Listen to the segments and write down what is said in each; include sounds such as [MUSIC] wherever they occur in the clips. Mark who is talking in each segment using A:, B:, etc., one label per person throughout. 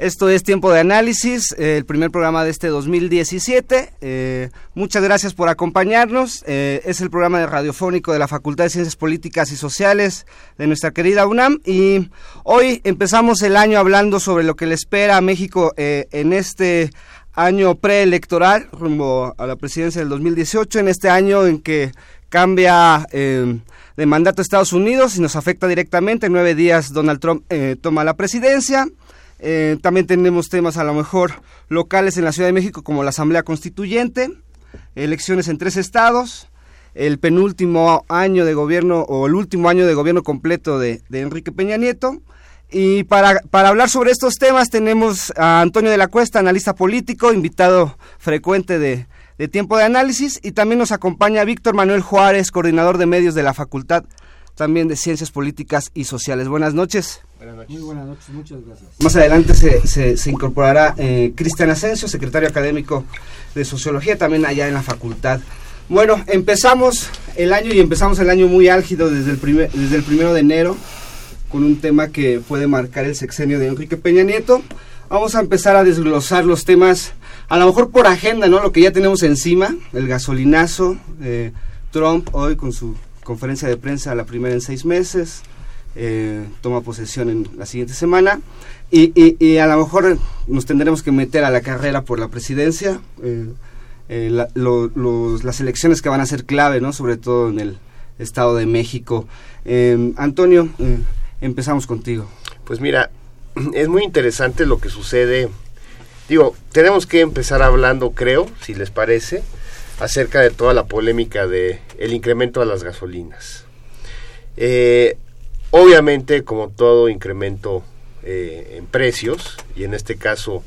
A: Esto es Tiempo de Análisis, eh, el primer programa de este 2017. Eh, muchas gracias por acompañarnos. Eh, es el programa de radiofónico de la Facultad de Ciencias Políticas y Sociales de nuestra querida UNAM. Y hoy empezamos el año hablando sobre lo que le espera a México en este año preelectoral, rumbo a la presidencia del 2018, en este año en que cambia de mandato Estados Unidos y nos afecta directamente. En nueve días Donald Trump toma la presidencia. Eh, también tenemos temas a lo mejor locales en la Ciudad de México como la Asamblea Constituyente, elecciones en tres estados, el penúltimo año de gobierno o el último año de gobierno completo de, Enrique Peña Nieto. Y para, para, hablar sobre estos temas tenemos a Antonio de la Cuesta, analista político, invitado frecuente de, de Tiempo de Análisis, y también nos acompaña Víctor Manuel Juárez, coordinador de medios de la Facultad también de Ciencias Políticas y Sociales. Buenas noches.
B: Buenas noches. Muy buenas noches, muchas gracias.
A: Más adelante se, se, incorporará eh, Cristian Asensio, secretario académico de Sociología, también allá en la facultad. Bueno, empezamos el año y empezamos el año muy álgido desde el, primer, desde el primero de enero con un tema que puede marcar el sexenio de Enrique Peña Nieto. Vamos a empezar a desglosar los temas, a lo mejor por agenda, ¿no? Lo que ya tenemos encima, el gasolinazo, eh, Trump hoy con su conferencia de prensa, la primera en seis meses, eh, toma posesión en la siguiente semana y, a lo mejor nos tendremos que meter a la carrera por la presidencia, eh, eh, las elecciones que van a ser clave, ¿no? sobre todo en el Estado de México. Antonio, empezamos contigo.
C: Pues mira, es muy interesante lo que sucede. Digo, tenemos que empezar hablando, creo, si les parece, acerca de toda la polémica de el incremento de las gasolinas. Eh, obviamente, como todo incremento eh, en precios, y en este caso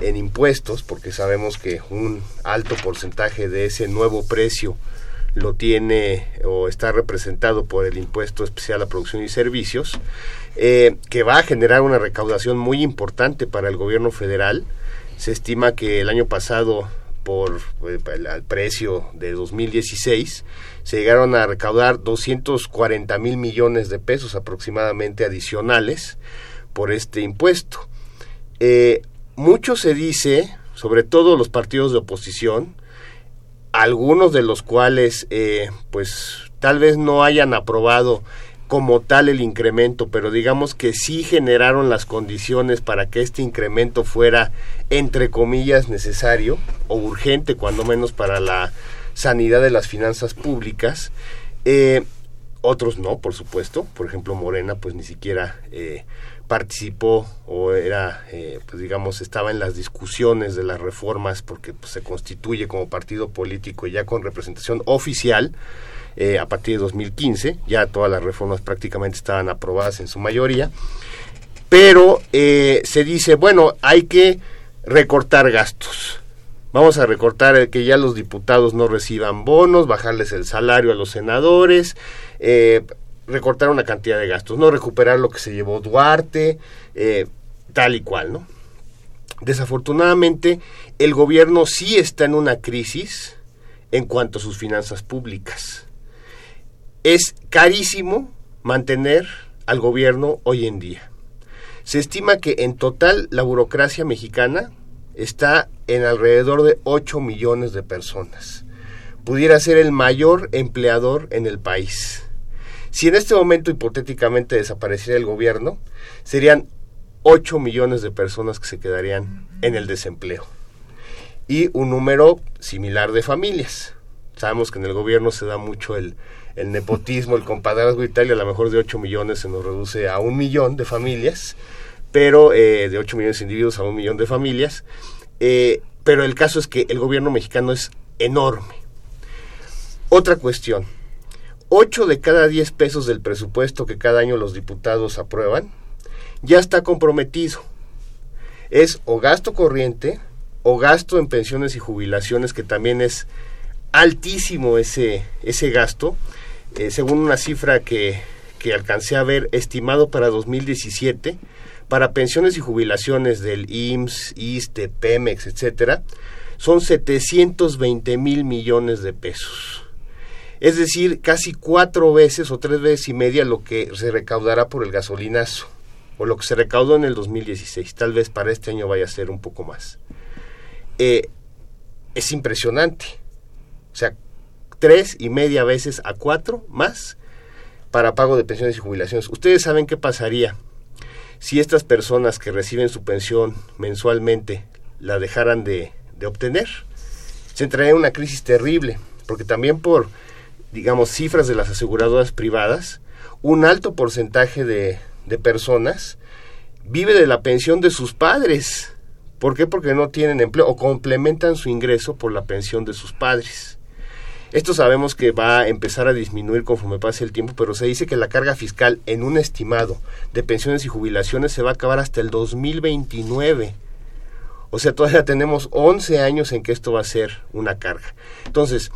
C: en impuestos, porque sabemos que un alto porcentaje de ese nuevo precio lo tiene o está representado por el impuesto especial a producción y servicios, eh, que va a generar una recaudación muy importante para el gobierno federal. Se estima que el año pasado por eh, el precio de 2016, se llegaron a recaudar 240 mil millones de pesos aproximadamente adicionales por este impuesto. Eh, mucho se dice, sobre todo los partidos de oposición, algunos de los cuales eh, pues tal vez no hayan aprobado como tal el incremento, pero digamos que sí generaron las condiciones para que este incremento fuera, entre comillas, necesario o urgente, cuando menos para la sanidad de las finanzas públicas. Eh, otros no, por supuesto. Por ejemplo, Morena, pues ni siquiera eh, participó o era, eh, pues digamos, estaba en las discusiones de las reformas porque pues, se constituye como partido político ya con representación oficial eh, a partir de 2015. Ya todas las reformas prácticamente estaban aprobadas en su mayoría. Pero eh, se dice, bueno, hay que recortar gastos. Vamos a recortar que ya los diputados no reciban bonos, bajarles el salario a los senadores, recortar una cantidad de gastos, no recuperar lo que se llevó Duarte, tal y cual, ¿no? Desafortunadamente, el gobierno sí está en una crisis en cuanto a sus finanzas públicas es carísimo mantener al gobierno hoy en día. Se estima que en total la burocracia mexicana está en alrededor de 8 millones de personas. Pudiera ser el mayor empleador en el país. Si en este momento hipotéticamente desapareciera el gobierno, serían 8 millones de personas que se quedarían en el desempleo. Y un número similar de familias. Sabemos que en el gobierno se da mucho el, nepotismo, el compadrazgo y tal, y a lo mejor de 8 millones se nos reduce a un millón de familias, pero eh, de 8 millones de individuos a un millón de familias. Eh, pero el caso es que el gobierno mexicano es enorme. Otra cuestión, 8 de cada 10 pesos del presupuesto que cada año los diputados aprueban ya está comprometido. Es o gasto corriente o gasto en pensiones y jubilaciones, que también es altísimo ese, ese gasto, eh, según una cifra que, que alcancé a ver, estimado para 2017, para pensiones y jubilaciones del IMSS, ISTE, Pemex, etcétera, son 720 mil millones de pesos. Es decir, casi cuatro veces o tres veces y media lo que se recaudará por el gasolinazo, o lo que se recaudó en el 2016. Tal vez para este año vaya a ser un poco más. Eh, es impresionante. O sea, tres y media veces a cuatro más para pago de pensiones y jubilaciones. Ustedes saben qué pasaría si estas personas que reciben su pensión mensualmente la dejaran de, de obtener. Se entraría en una crisis terrible, porque también por digamos, cifras de las aseguradoras privadas, un alto porcentaje de, personas vive de la pensión de sus padres. ¿Por qué? Porque no tienen empleo o complementan su ingreso por la pensión de sus padres. Esto sabemos que va a empezar a disminuir conforme pase el tiempo, pero se dice que la carga fiscal en un estimado de pensiones y jubilaciones se va a acabar hasta el 2029. O sea, todavía tenemos 11 años en que esto va a ser una carga. Entonces,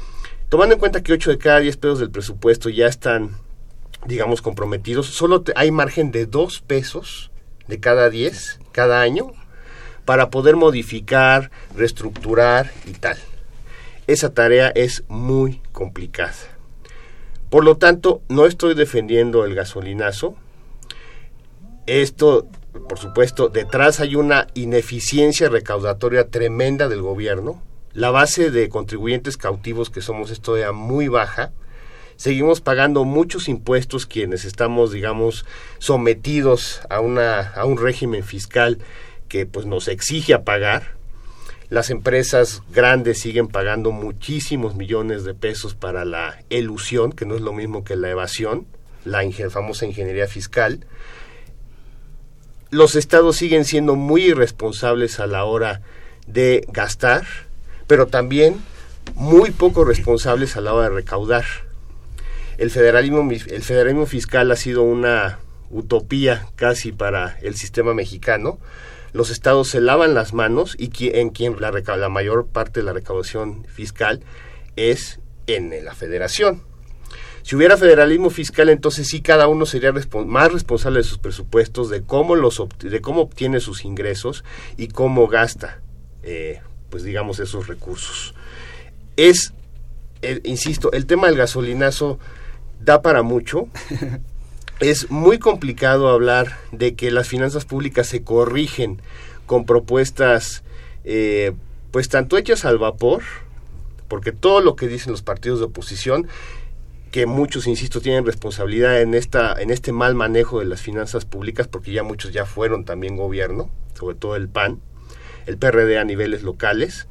C: Tomando en cuenta que 8 de cada 10 pesos del presupuesto ya están, digamos, comprometidos, solo hay margen de 2 pesos de cada 10 cada año para poder modificar, reestructurar y tal. Esa tarea es muy complicada. Por lo tanto, no estoy defendiendo el gasolinazo. Esto, por supuesto, detrás hay una ineficiencia recaudatoria tremenda del gobierno la base de contribuyentes cautivos que somos es todavía muy baja. Seguimos pagando muchos impuestos quienes estamos, digamos, sometidos a, una, a un régimen fiscal que pues nos exige a pagar. Las empresas grandes siguen pagando muchísimos millones de pesos para la elusión, que no es lo mismo que la evasión, la famosa ingeniería fiscal. Los estados siguen siendo muy irresponsables a la hora de gastar pero también muy poco responsables a la hora de recaudar. El federalismo, el federalismo fiscal ha sido una utopía casi para el sistema mexicano. Los estados se lavan las manos y en quien la, la mayor parte de la recaudación fiscal es en la federación. Si hubiera federalismo fiscal, entonces sí cada uno sería más responsable de sus presupuestos, de cómo los de cómo obtiene sus ingresos y cómo gasta eh, pues digamos, esos recursos. Es, insisto, el tema del gasolinazo da para mucho. [LAUGHS] es muy complicado hablar de que las finanzas públicas se corrigen con propuestas, eh, pues tanto hechas al vapor, porque todo lo que dicen los partidos de oposición, que muchos, insisto, tienen responsabilidad en, esta, en este mal manejo de las finanzas públicas, porque ya muchos ya fueron también gobierno, sobre todo el PAN, el PRD a niveles locales.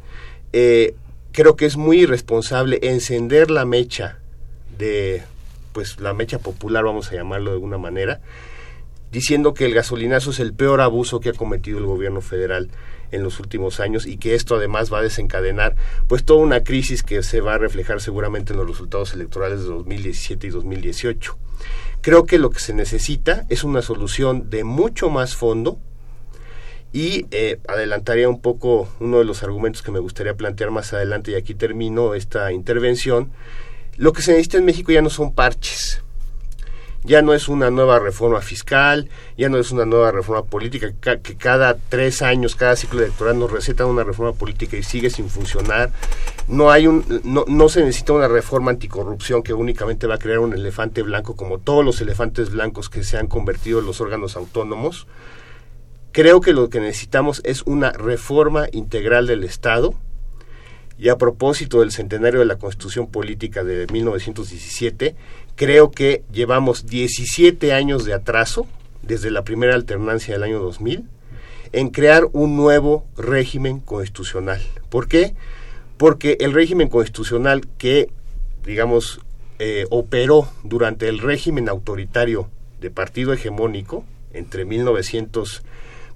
C: Eh, creo que es muy irresponsable encender la mecha de, pues la mecha popular, vamos a llamarlo de alguna manera, diciendo que el gasolinazo es el peor abuso que ha cometido el gobierno federal en los últimos años y que esto además va a desencadenar pues toda una crisis que se va a reflejar seguramente en los resultados electorales de 2017 y 2018. Creo que lo que se necesita es una solución de mucho más fondo y eh, adelantaría un poco uno de los argumentos que me gustaría plantear más adelante y aquí termino esta intervención. Lo que se necesita en México ya no son parches, ya no es una nueva reforma fiscal, ya no es una nueva reforma política, que cada tres años, cada ciclo electoral nos receta una reforma política y sigue sin funcionar. No, hay un, no, no se necesita una reforma anticorrupción que únicamente va a crear un elefante blanco como todos los elefantes blancos que se han convertido en los órganos autónomos. Creo que lo que necesitamos es una reforma integral del Estado. Y a propósito del centenario de la Constitución Política de 1917, creo que llevamos 17 años de atraso, desde la primera alternancia del año 2000, en crear un nuevo régimen constitucional. ¿Por qué? Porque el régimen constitucional que, digamos, eh, operó durante el régimen autoritario de partido hegemónico entre 1900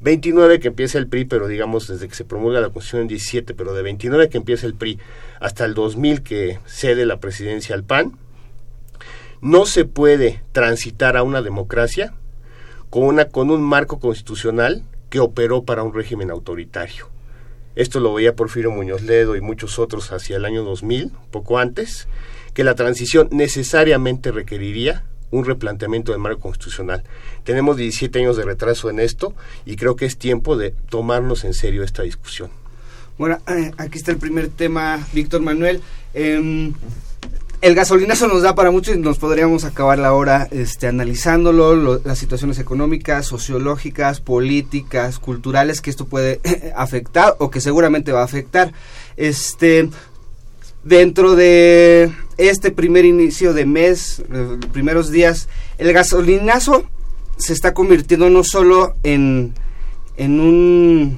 C: 29 que empieza el PRI, pero digamos desde que se promulga la Constitución en 17, pero de 29 que empieza el PRI hasta el 2000 que cede la presidencia al PAN, no se puede transitar a una democracia con, una, con un marco constitucional que operó para un régimen autoritario. Esto lo veía Porfirio Muñoz Ledo y muchos otros hacia el año 2000, poco antes, que la transición necesariamente requeriría un replanteamiento del marco constitucional. Tenemos 17 años de retraso en esto y creo que es tiempo de tomarnos en serio esta discusión.
A: Bueno, eh, aquí está el primer tema, Víctor Manuel. Em, el gasolinazo nos da para mucho y nos podríamos acabar la hora este, analizándolo, las situaciones económicas, sociológicas, políticas, culturales que esto puede afectar o que seguramente va a afectar. Este, dentro de este primer inicio de mes, los primeros días, el gasolinazo se está convirtiendo no solo en, en un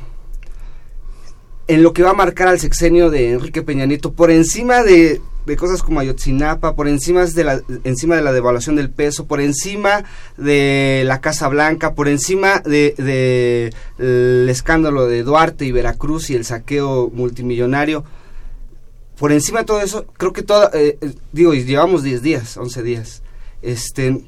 A: en lo que va a marcar al sexenio de Enrique Peña Nieto por encima de de cosas como Ayotzinapa, por encima de la encima de la devaluación del peso, por encima de la Casa Blanca, por encima de, de el escándalo de Duarte y Veracruz y el saqueo multimillonario. Por encima de todo eso, creo que todo, eh, eh, digo, llevamos 10 días, 11 días. Este,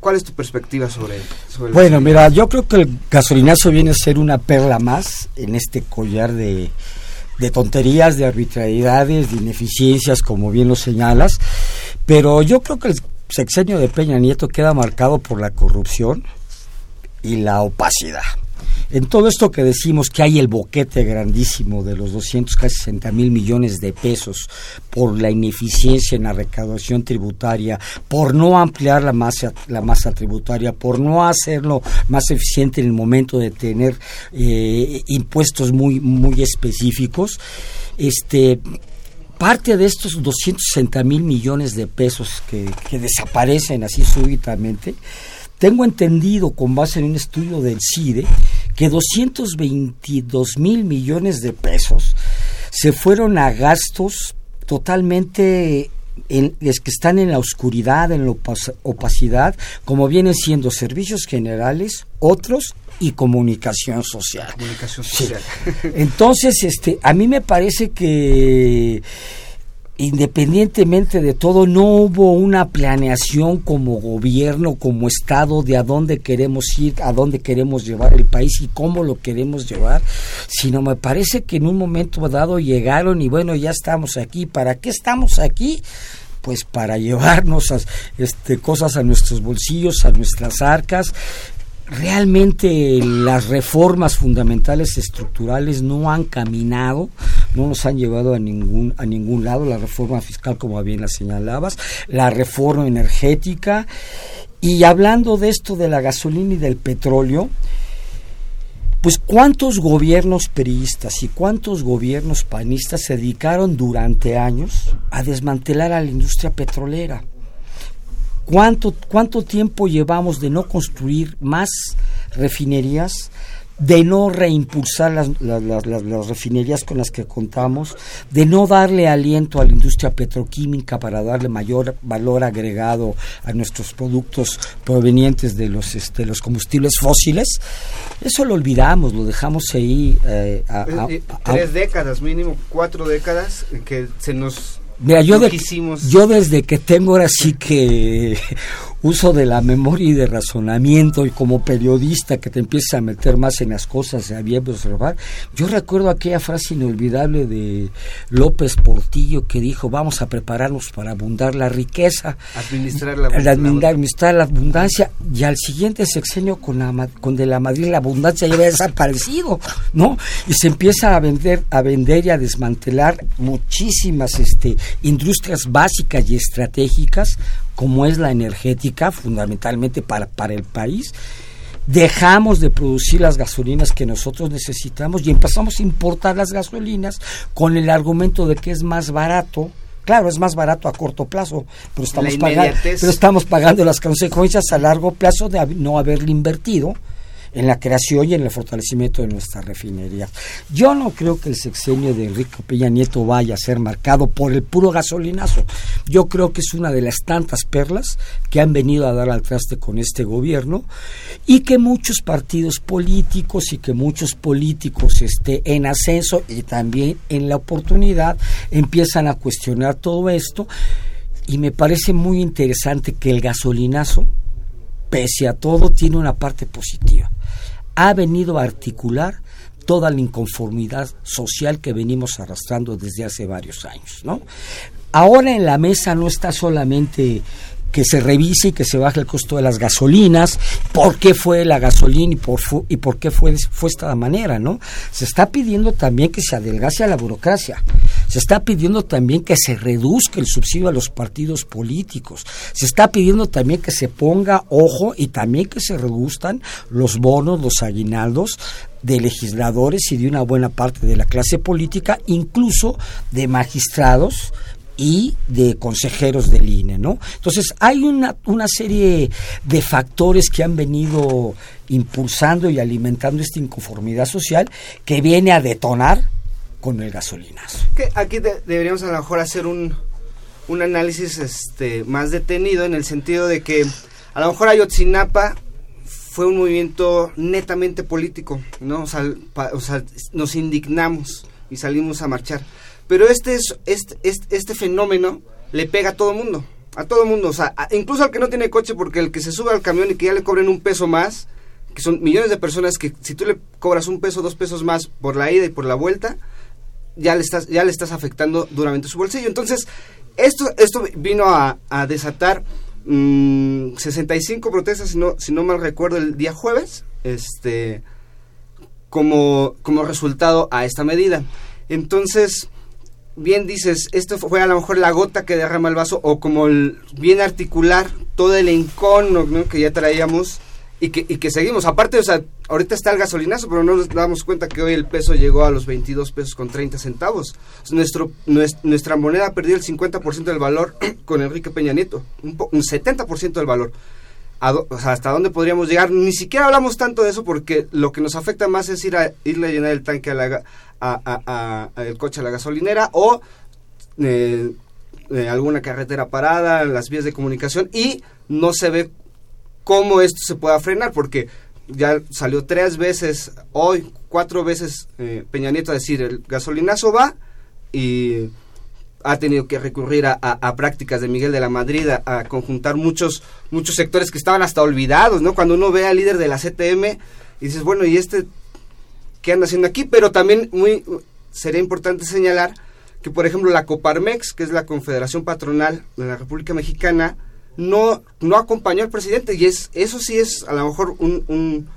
A: ¿Cuál es tu perspectiva sobre, sobre
D: Bueno, mira, yo creo que el gasolinazo viene a ser una perla más en este collar de, de tonterías, de arbitrariedades, de ineficiencias, como bien lo señalas, pero yo creo que el sexenio de Peña Nieto queda marcado por la corrupción y la opacidad. En todo esto que decimos que hay el boquete grandísimo de los 200, casi 60 mil millones de pesos por la ineficiencia en la recaudación tributaria, por no ampliar la masa, la masa tributaria, por no hacerlo más eficiente en el momento de tener eh, impuestos muy, muy específicos, este parte de estos 260 mil millones de pesos que, que desaparecen así súbitamente, tengo entendido, con base en un estudio del CIDE, que 222 mil millones de pesos se fueron a gastos totalmente en, que están en la oscuridad, en la opacidad, como vienen siendo servicios generales, otros y comunicación social.
A: Comunicación social.
D: Entonces, este, a mí me parece que independientemente de todo, no hubo una planeación como gobierno, como Estado, de a dónde queremos ir, a dónde queremos llevar el país y cómo lo queremos llevar, sino me parece que en un momento dado llegaron y bueno, ya estamos aquí. ¿Para qué estamos aquí? pues para llevarnos este, cosas a nuestros bolsillos, a nuestras arcas, realmente las reformas fundamentales estructurales no han caminado, no nos han llevado a ningún a ningún lado, la reforma fiscal como bien la señalabas, la reforma energética y hablando de esto de la gasolina y del petróleo, pues cuántos gobiernos periodistas y cuántos gobiernos panistas se dedicaron durante años a desmantelar a la industria petrolera ¿Cuánto, ¿Cuánto tiempo llevamos de no construir más refinerías? De no reimpulsar las, las, refinerías con las que contamos, de no darle aliento a la industria petroquímica para darle mayor valor agregado a nuestros productos provenientes de los, este, los combustibles fósiles, eso lo olvidamos, lo dejamos ahí.
A: Eh, tres décadas, mínimo cuatro décadas, que se nos
D: Mira, yo, yo desde que tengo ahora sí que uso de la memoria y de razonamiento y como periodista que te empieza a meter más en las cosas a bien observar, yo recuerdo aquella frase inolvidable de López Portillo que dijo, vamos a prepararnos para abundar la riqueza,
A: administrar la, abundancia,
D: administrar la abundancia y al siguiente sexenio con, la, con de la Madrid la abundancia ya había desaparecido, ¿no? Y se empieza a vender, a vender y a desmantelar muchísimas este, industrias básicas y estratégicas como es la energética, fundamentalmente para, para el país, dejamos de producir las gasolinas que nosotros necesitamos y empezamos a importar las gasolinas con el argumento de que es más barato. Claro, es más barato a corto plazo, pero estamos, pagando, pero estamos pagando las consecuencias a largo plazo de no haberle invertido en la creación y en el fortalecimiento de nuestra refinería. Yo no creo que el sexenio de Enrique Peña Nieto vaya a ser marcado por el puro gasolinazo. Yo creo que es una de las tantas perlas que han venido a dar al traste con este gobierno y que muchos partidos políticos y que muchos políticos esté en ascenso y también en la oportunidad empiezan a cuestionar todo esto y me parece muy interesante que el gasolinazo, pese a todo, tiene una parte positiva. Ha venido a articular toda la inconformidad social que venimos arrastrando desde hace varios años, ¿no? Ahora en la mesa no está solamente que se revise y que se baje el costo de las gasolinas, por qué fue la gasolina y por, y por qué fue, fue esta manera, ¿no? Se está pidiendo también que se adelgase a la burocracia, se está pidiendo también que se reduzca el subsidio a los partidos políticos, se está pidiendo también que se ponga ojo y también que se reduzcan los bonos, los aguinaldos de legisladores y de una buena parte de la clase política, incluso de magistrados, y de consejeros del INE, ¿no? Entonces hay una, una serie de factores que han venido impulsando y alimentando esta inconformidad social que viene a detonar con el gasolinazo.
A: Aquí deberíamos a lo mejor hacer un, un análisis este, más detenido en el sentido de que a lo mejor Ayotzinapa fue un movimiento netamente político, ¿no? o sea nos indignamos y salimos a marchar pero este, es, este, este, fenómeno le pega a todo mundo. A todo mundo. O sea, incluso al que no tiene coche, porque el que se sube al camión y que ya le cobren un peso más, que son millones de personas que si tú le cobras un peso, dos pesos más por la ida y por la vuelta, ya le estás, ya le estás afectando duramente su bolsillo. Entonces, esto, esto vino a, desatar 65 mm, protestas, si no, si no mal recuerdo, el día jueves, este, como, como resultado a esta medida. Entonces, bien dices, esto fue a lo mejor la gota que derrama el vaso o como el bien articular todo el encono que ya traíamos y que, y que seguimos. Aparte, o sea, ahorita está el gasolinazo, pero no nos damos cuenta que hoy el peso llegó a los 22 pesos con 30 centavos. nuestro, nuestra moneda perdió el 50% del valor [CLEARS THROAT] con Enrique Peña Nieto, un, un 70% del valor. o sea, hasta dónde podríamos llegar. Ni siquiera hablamos tanto de eso porque lo que nos afecta más es ir a irle a llenar el tanque a la, a, el coche a la gasolinera o eh, eh, alguna carretera parada, las vías de comunicación y no se ve cómo esto se pueda frenar porque ya salió tres veces hoy, cuatro veces eh, Peña Nieto a decir el gasolinazo va y ha tenido que recurrir a, prácticas de Miguel de la Madrid, a, conjuntar muchos, muchos sectores que estaban hasta olvidados, ¿no? Cuando uno ve al líder de la CTM y dices, bueno, ¿y este qué anda haciendo aquí, pero también muy sería importante señalar que, por ejemplo, la Coparmex, que es la Confederación Patronal de la República Mexicana, no, no acompañó al presidente y es eso sí es a lo mejor un, un,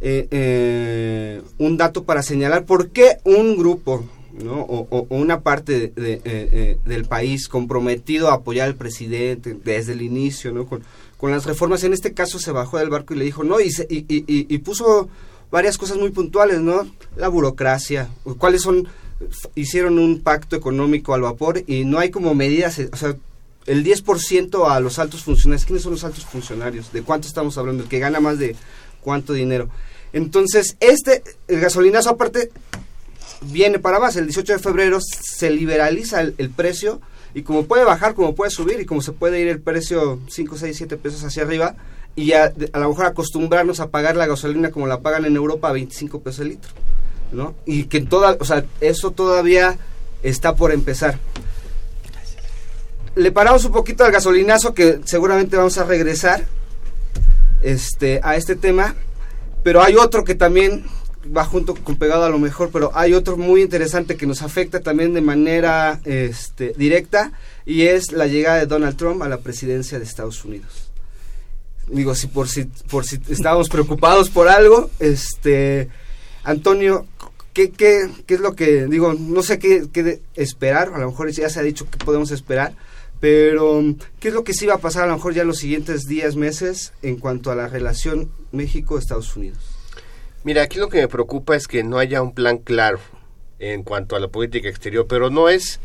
A: eh, eh, dato para señalar por qué un grupo ¿no? o, una parte de, eh, del país comprometido a apoyar al presidente desde el inicio ¿no? con, con las reformas, en este caso se bajó del barco y le dijo no y, y, y puso varias cosas muy puntuales, ¿no? La burocracia, cuáles son, hicieron un pacto económico al vapor y no hay como medidas, o sea, el 10% a los altos funcionarios. ¿Quiénes son los altos funcionarios? ¿De cuánto estamos hablando? El que gana más de cuánto dinero. Entonces, este, el gasolinazo aparte, viene para más. El 18 de febrero se liberaliza el, precio y como puede bajar, como puede subir y como se puede ir el precio 5, 6, 7 pesos hacia arriba, y a, a lo mejor acostumbrarnos a pagar la gasolina como la pagan en Europa a 25 pesos el litro, ¿no? Y que toda, o sea, eso todavía está por empezar. Le paramos un poquito al gasolinazo que seguramente vamos a regresar este a este tema, pero hay otro que también va junto con pegado a lo mejor, pero hay otro muy interesante que nos afecta también de manera este, directa y es la llegada de Donald Trump a la presidencia de Estados Unidos digo, si por si, por si estábamos preocupados por algo, este, Antonio, ¿qué, qué, qué es lo que, digo, no sé qué, qué esperar, a lo mejor ya se ha dicho que podemos esperar, pero ¿qué es lo que sí va a pasar a lo mejor ya los siguientes días, meses, en cuanto a la relación México-Estados Unidos?
C: Mira, aquí lo que me preocupa es que no haya un plan claro en cuanto a la política exterior, pero no es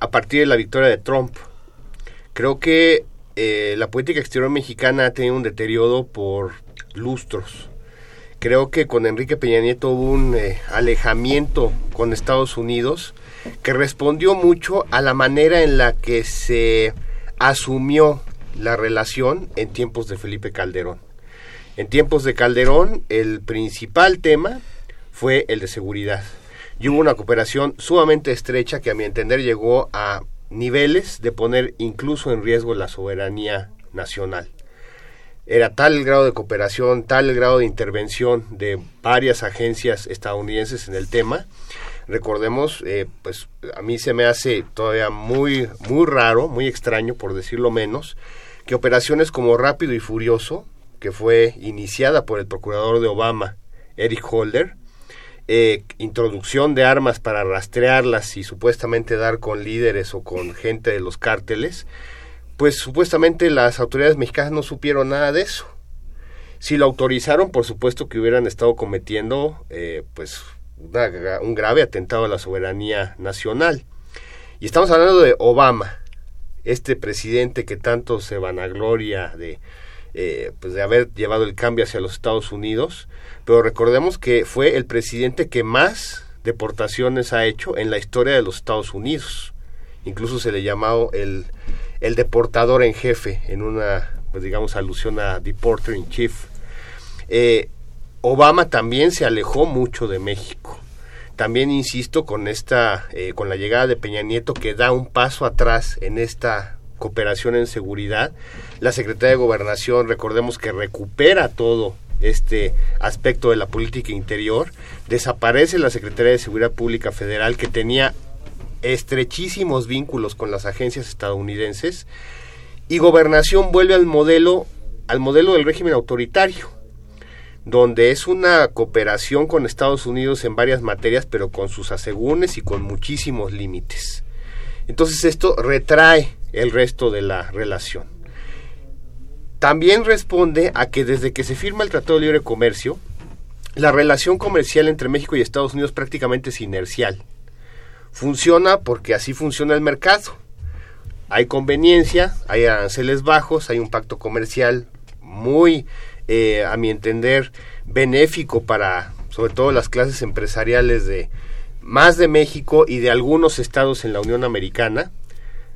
C: a partir de la victoria de Trump. Creo que eh, la política exterior mexicana ha tenido un deterioro por lustros. Creo que con Enrique Peña Nieto hubo un eh, alejamiento con Estados Unidos que respondió mucho a la manera en la que se asumió la relación en tiempos de Felipe Calderón. En tiempos de Calderón, el principal tema fue el de seguridad. Y hubo una cooperación sumamente estrecha que a mi entender llegó a niveles de poner incluso en riesgo la soberanía nacional era tal el grado de cooperación, tal el grado de intervención de varias agencias estadounidenses en el tema. Recordemos, eh, pues a mí se me hace todavía muy, muy raro, muy extraño, por decirlo menos, que operaciones como Rápido y Furioso, que fue iniciada por el procurador de Obama, Eric Holder, eh, introducción de armas para rastrearlas y supuestamente dar con líderes o con gente de los cárteles, pues supuestamente las autoridades mexicanas no supieron nada de eso. Si lo autorizaron, por supuesto que hubieran estado cometiendo eh, pues un grave atentado a la soberanía nacional. Y estamos hablando de Obama, este presidente que tanto se vanagloria de, eh, pues de haber llevado el cambio hacia los Estados Unidos, pero recordemos que fue el presidente que más deportaciones ha hecho en la historia de los Estados Unidos. Incluso se le llamó el el deportador en jefe, en una, pues digamos, alusión a Deporter in Chief. Eh, Obama también se alejó mucho de México. También insisto con esta, eh, con la llegada de Peña Nieto que da un paso atrás en esta cooperación en seguridad. La Secretaría de Gobernación, recordemos que recupera todo este aspecto de la política interior. Desaparece la Secretaría de Seguridad Pública Federal que tenía estrechísimos vínculos con las agencias estadounidenses y gobernación vuelve al modelo al modelo del régimen autoritario donde es una cooperación con Estados Unidos en varias materias pero con sus asegúnes y con muchísimos límites entonces esto retrae el resto de la relación también responde a que desde que se firma el Tratado de Libre Comercio la relación comercial entre México y Estados Unidos prácticamente es inercial Funciona porque así funciona el mercado. Hay conveniencia, hay aranceles bajos, hay un pacto comercial muy, eh, a mi entender, benéfico para sobre todo las clases empresariales de más de México y de algunos estados en la Unión Americana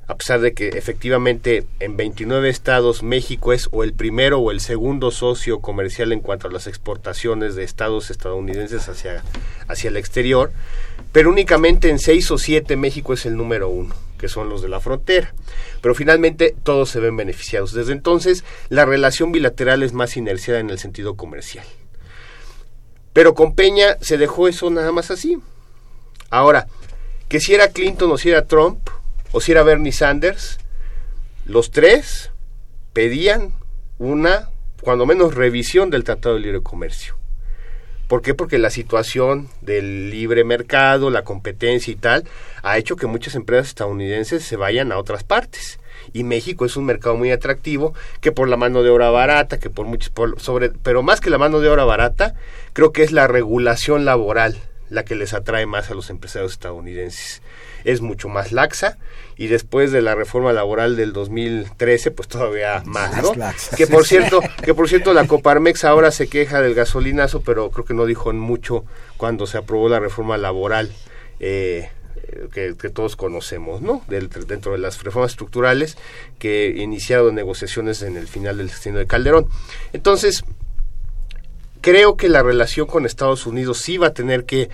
C: a pesar de que efectivamente en 29 estados México es o el primero o el segundo socio comercial en cuanto a las exportaciones de estados estadounidenses hacia, hacia el exterior, pero únicamente en 6 o 7 México es el número uno que son los de la frontera. Pero finalmente todos se ven beneficiados. Desde entonces la relación bilateral es más inerciada en el sentido comercial. Pero con Peña se dejó eso nada más así. Ahora, que si era Clinton o si era Trump, o si era Bernie Sanders, los tres pedían una, cuando menos, revisión del Tratado de Libre Comercio. ¿Por qué? Porque la situación del libre mercado, la competencia y tal, ha hecho que muchas empresas estadounidenses se vayan a otras partes. Y México es un mercado muy atractivo, que por la mano de obra barata, que por muchos, sobre, pero más que la mano de obra barata, creo que es la regulación laboral la que les atrae más a los empresarios estadounidenses es mucho más laxa y después de la reforma laboral del 2013 pues todavía más, ¿no? Que por cierto, que por cierto la Coparmex ahora se queja del gasolinazo, pero creo que no dijo mucho cuando se aprobó la reforma laboral. Eh, que, todos conocemos, ¿no? dentro de las reformas estructurales que iniciaron negociaciones en el final del destino de Calderón. Entonces, creo que la relación con Estados Unidos sí va a tener que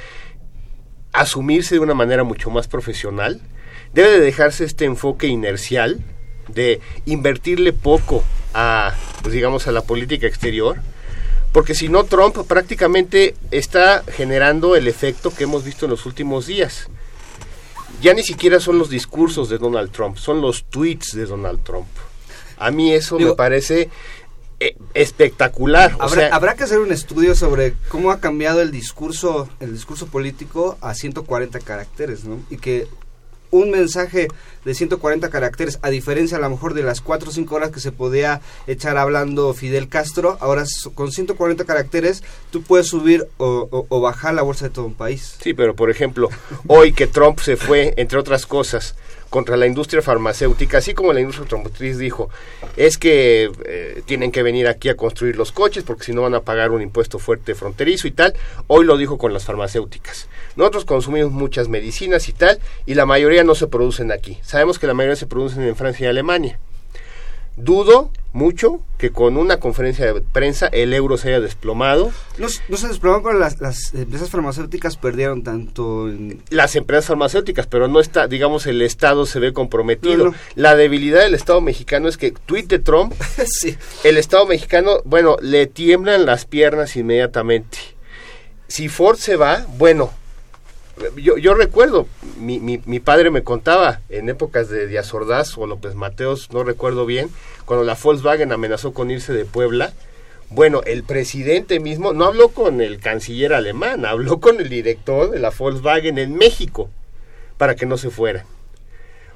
C: asumirse de una manera mucho más profesional, debe de dejarse este enfoque inercial de invertirle poco a, pues digamos, a la política exterior, porque si no Trump prácticamente está generando el efecto que hemos visto en los últimos días. Ya ni siquiera son los discursos de Donald Trump, son los tweets de Donald Trump. A mí eso me parece espectacular.
A: Habrá, habrá que hacer un estudio sobre cómo ha cambiado el discurso, el discurso político a 140 caracteres, ¿no? Y que un mensaje de 140 caracteres, a diferencia a lo mejor de las 4 o 5 horas que se podía echar hablando Fidel Castro, ahora con 140 caracteres tú puedes subir o, o bajar la bolsa de todo un país.
C: Sí, pero por ejemplo, hoy que Trump se fue, entre otras cosas, contra la industria farmacéutica, así como la industria automotriz dijo, es que eh, tienen que venir aquí a construir los coches porque si no van a pagar un impuesto fuerte fronterizo y tal, hoy lo dijo con las farmacéuticas. Nosotros consumimos muchas medicinas y tal, y la mayoría no se producen aquí. Sabemos que la mayoría se producen en Francia y Alemania. Dudo mucho que con una conferencia de prensa el euro se haya desplomado.
A: No, no se desplomó, pero las, las, empresas farmacéuticas perdieron tanto en...
C: Las empresas farmacéuticas, pero no está, digamos, el Estado se ve comprometido. La debilidad del Estado mexicano es que de Trump, [LAUGHS]
A: sí.
C: el Estado mexicano, bueno, le tiemblan las piernas inmediatamente. Si Ford se va, bueno, yo, yo recuerdo, mi, mi, mi, padre me contaba en épocas de Díaz Ordaz o López Mateos, no recuerdo bien, cuando la Volkswagen amenazó con irse de Puebla. Bueno, el presidente mismo no habló con el canciller alemán, habló con el director de la Volkswagen en México para que no se fuera.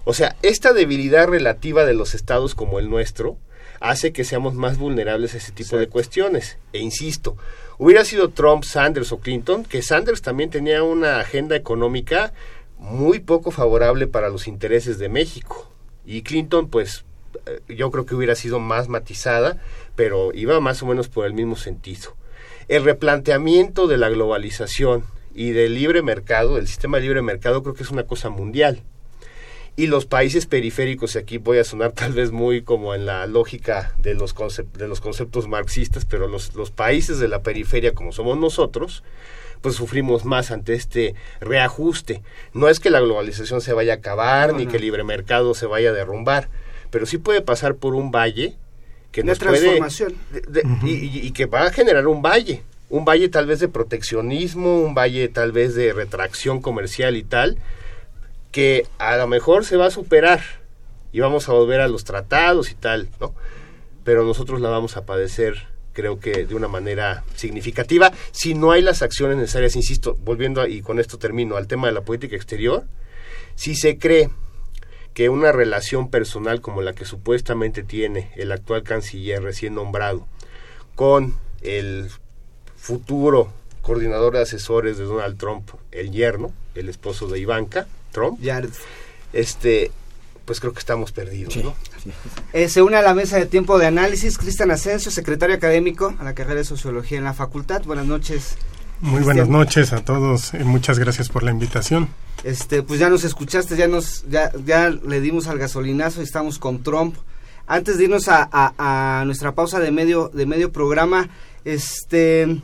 C: O sea, esta debilidad relativa de los estados como el nuestro hace que seamos más vulnerables a ese tipo Exacto. de cuestiones. E insisto, hubiera sido Trump, Sanders o Clinton, que Sanders también tenía una agenda económica muy poco favorable para los intereses de México. Y Clinton, pues, yo creo que hubiera sido más matizada, pero iba más o menos por el mismo sentido. El replanteamiento de la globalización y del libre mercado, del sistema de libre mercado, creo que es una cosa mundial y los países periféricos, y aquí voy a sonar tal vez muy como en la lógica de los, concept de los conceptos marxistas, pero los, los países de la periferia como somos nosotros, pues sufrimos más ante este reajuste. No es que la globalización se vaya a acabar, no, ni no. que el libre mercado se vaya a derrumbar, pero sí puede pasar por un valle que nos
A: transformación.
C: puede... De, de, uh -huh. y, y que va a generar un valle, un valle tal vez de proteccionismo, un valle tal vez de retracción comercial y tal, que a lo mejor se va a superar y vamos a volver a los tratados y tal, ¿no? Pero nosotros la vamos a padecer, creo que de una manera significativa, si no hay las acciones necesarias, insisto, volviendo a, y con esto termino al tema de la política exterior, si se cree que una relación personal como la que supuestamente tiene el actual canciller recién nombrado con el futuro coordinador de asesores de Donald Trump, el yerno, el esposo de Ivanka, Trump,
A: Jared.
C: este, pues creo que estamos perdidos,
A: Sí.
C: ¿no?
A: Eh, se une a la mesa de tiempo de análisis Cristian Asensio, secretario académico a la carrera de Sociología en la facultad. Buenas noches.
E: Muy buenas noches a todos y muchas gracias por la invitación.
A: Este, pues ya nos escuchaste, ya nos, ya, ya le dimos al gasolinazo y estamos con Trump. Antes de irnos a, a, a nuestra pausa de medio, de medio programa, este,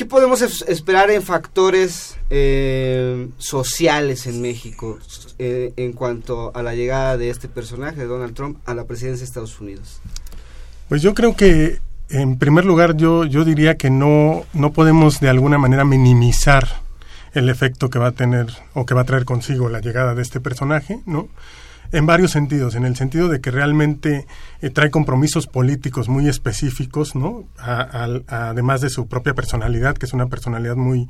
A: ¿Qué podemos es esperar en factores eh, sociales en México eh, en cuanto a la llegada de este personaje, Donald Trump, a la presidencia de Estados Unidos?
E: Pues yo creo que, en primer lugar, yo, yo diría que no, no podemos de alguna manera minimizar el efecto que va a tener o que va a traer consigo la llegada de este personaje, ¿no? En varios sentidos, en el sentido de que realmente eh, trae compromisos políticos muy específicos, ¿no? A, a, además de su propia personalidad, que es una personalidad muy,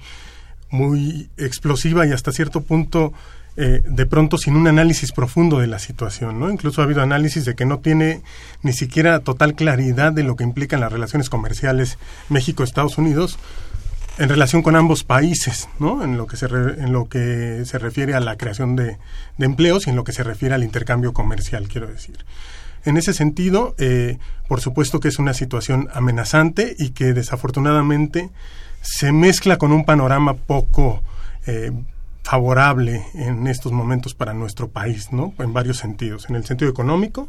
E: muy explosiva y hasta cierto punto eh, de pronto sin un análisis profundo de la situación, ¿no? Incluso ha habido análisis de que no tiene ni siquiera total claridad de lo que implican las relaciones comerciales México-Estados Unidos, en relación con ambos países, ¿no? En lo que se re, en lo que se refiere a la creación de, empleos y en lo que se refiere al intercambio comercial, quiero decir. En ese sentido, eh, por supuesto que es una situación amenazante y que desafortunadamente se mezcla con un panorama poco eh, favorable en estos momentos para nuestro país, ¿no? En varios sentidos. En el sentido económico,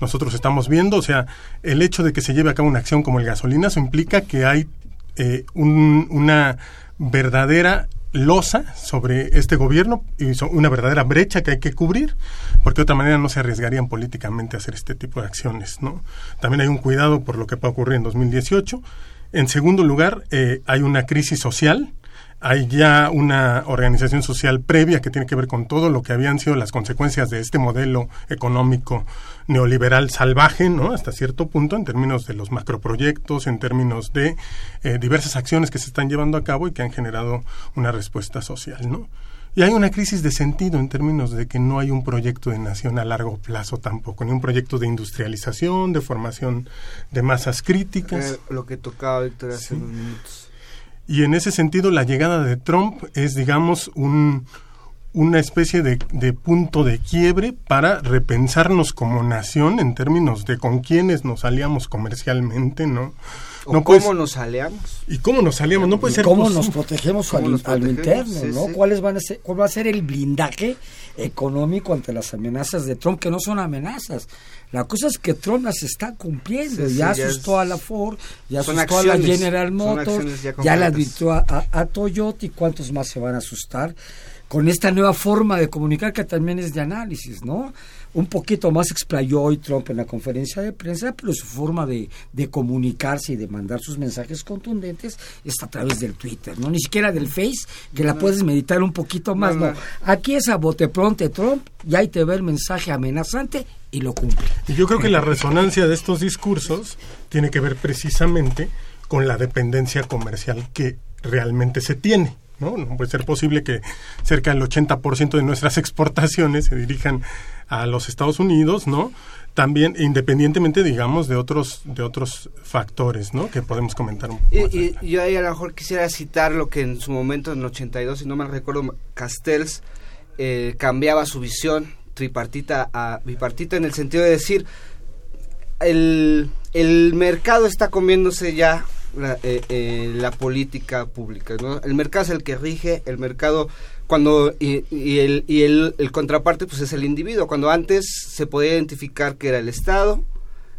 E: nosotros estamos viendo, o sea, el hecho de que se lleve a cabo una acción como el gasolinazo implica que hay eh, un, una verdadera losa sobre este gobierno y una verdadera brecha que hay que cubrir, porque de otra manera no se arriesgarían políticamente a hacer este tipo de acciones. ¿no? También hay un cuidado por lo que puede ocurrir en 2018. En segundo lugar, eh, hay una crisis social hay ya una organización social previa que tiene que ver con todo lo que habían sido las consecuencias de este modelo económico neoliberal salvaje, ¿no? Hasta cierto punto, en términos de los macroproyectos, en términos de eh, diversas acciones que se están llevando a cabo y que han generado una respuesta social, ¿no? Y hay una crisis de sentido en términos de que no hay un proyecto de nación a largo plazo tampoco, ni un proyecto de industrialización, de formación de masas críticas.
A: Eh, lo que tocaba Víctor hace sí. unos minutos.
E: Y en ese sentido, la llegada de Trump es, digamos, un, una especie de, de, punto de quiebre para repensarnos como nación en términos de con quiénes nos aliamos comercialmente, ¿no?
A: No cómo nos aliamos.
E: ¿Y cómo nos aliamos? No puede ser
D: ¿Cómo nos protegemos a lo interno? ¿no? ¿Cuáles van a ser, ¿Cuál va a ser el blindaje económico ante las amenazas de Trump? Que no son amenazas. La cosa es que Trump las está cumpliendo. ya asustó a la Ford, ya asustó a la General Motors, ya, ya, le advirtió a, a Toyota y cuántos más se van a asustar con esta nueva forma de comunicar que también es de análisis, ¿no? Un poquito más explayó hoy Trump en la conferencia de prensa, pero su forma de, de comunicarse y de mandar sus mensajes contundentes está a través del Twitter, ¿no? Ni siquiera del Face, que la puedes meditar un poquito más, no. Aquí es a bote pronto Trump, y ahí te ve el mensaje amenazante y lo cumple.
E: Y yo creo que la resonancia de estos discursos tiene que ver precisamente con la dependencia comercial que realmente se tiene. ¿No? No puede ser posible que cerca del 80% de nuestras [LAUGHS] exportaciones se dirijan a los Estados Unidos, ¿no? También independientemente, digamos, de otros de otros factores, ¿no? Que podemos comentar un poco.
A: Y, yo ahí a lo mejor quisiera citar lo que en su momento, en el 82, si no me recuerdo, Castells eh, cambiaba su visión tripartita a bipartita en el sentido de decir, el, el mercado está comiéndose ya la, eh, eh, la política pública. ¿no? El mercado es el que rige, el mercado cuando y, el, y el, el, contraparte pues es el individuo. Cuando antes se podía identificar que era el Estado,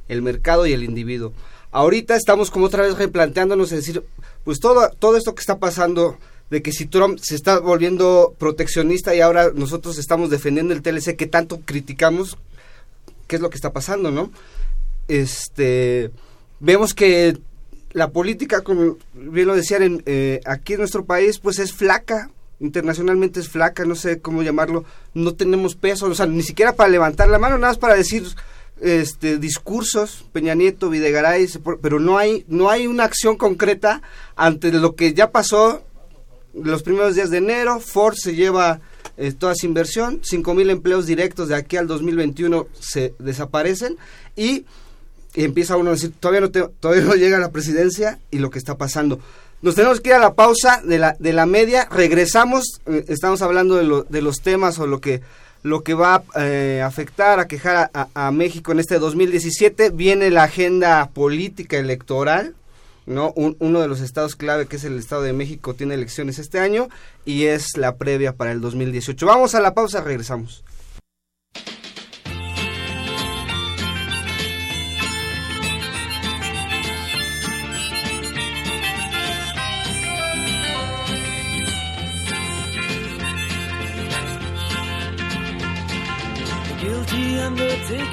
A: el mercado y el individuo. Ahorita estamos como otra vez replanteándonos, es decir, pues todo, todo esto que está pasando de que si Trump se está volviendo proteccionista y ahora nosotros estamos defendiendo el TLC que tanto criticamos, ¿qué es lo que está pasando, no? Este, vemos que la política, como bien lo decían, eh, aquí en nuestro país, pues es flaca, internacionalmente es flaca, no sé cómo llamarlo, no tenemos peso, o sea, ni siquiera para levantar la mano, nada más para decir este discursos, Peña Nieto, Videgaray, pero no hay no hay una acción concreta ante lo que ya pasó los primeros días de enero, Ford se lleva eh, toda esa inversión, cinco mil empleos directos de aquí al 2021 se desaparecen y y empieza uno a decir, todavía no, todavía no llega la presidencia y lo que está pasando. Nos tenemos que ir a la pausa de la, de la media, regresamos, eh, estamos hablando de, lo, de, los temas o lo que, lo que va a eh, afectar, a quejar a, a, México en este 2017. Viene la agenda política electoral, ¿no? uno de los estados clave, que es el Estado de México, tiene elecciones este año y es la previa para el 2018. Vamos a la pausa, regresamos.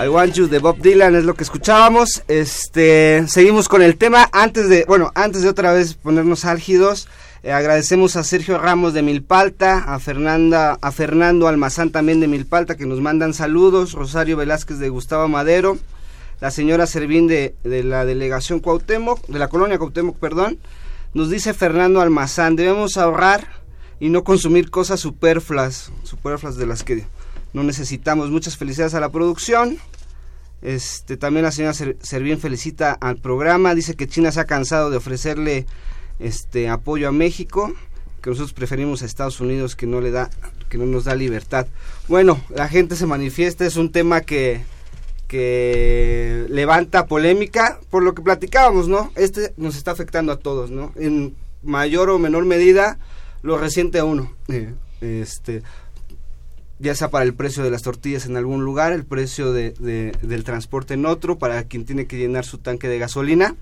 F: I Want You
A: de Bob Dylan es lo que escuchábamos. Este, seguimos con el tema. Antes de, bueno, antes de otra vez ponernos álgidos, eh, agradecemos a Sergio Ramos de Milpalta, a Fernanda, a Fernando Almazán también de Milpalta que nos mandan saludos, Rosario Velázquez de Gustavo Madero, la señora Servín de, de la delegación Cuauhtémoc, de la colonia Cuauhtémoc, perdón, nos dice Fernando Almazán, debemos ahorrar y no consumir cosas superfluas, superfluas de las que no necesitamos. Muchas felicidades a la producción. Este, también la señora Servín felicita al programa, dice que China se ha cansado de ofrecerle este apoyo a México, que nosotros preferimos a Estados Unidos que no le da que no nos da libertad. Bueno, la gente se manifiesta, es un tema que que levanta polémica por lo que platicábamos, ¿no? Este nos está afectando a todos, ¿no? En mayor o menor medida lo resiente a uno. Este ya sea para el precio de las tortillas en algún lugar, el precio de, del transporte en otro, para quien tiene que llenar su tanque de gasolina.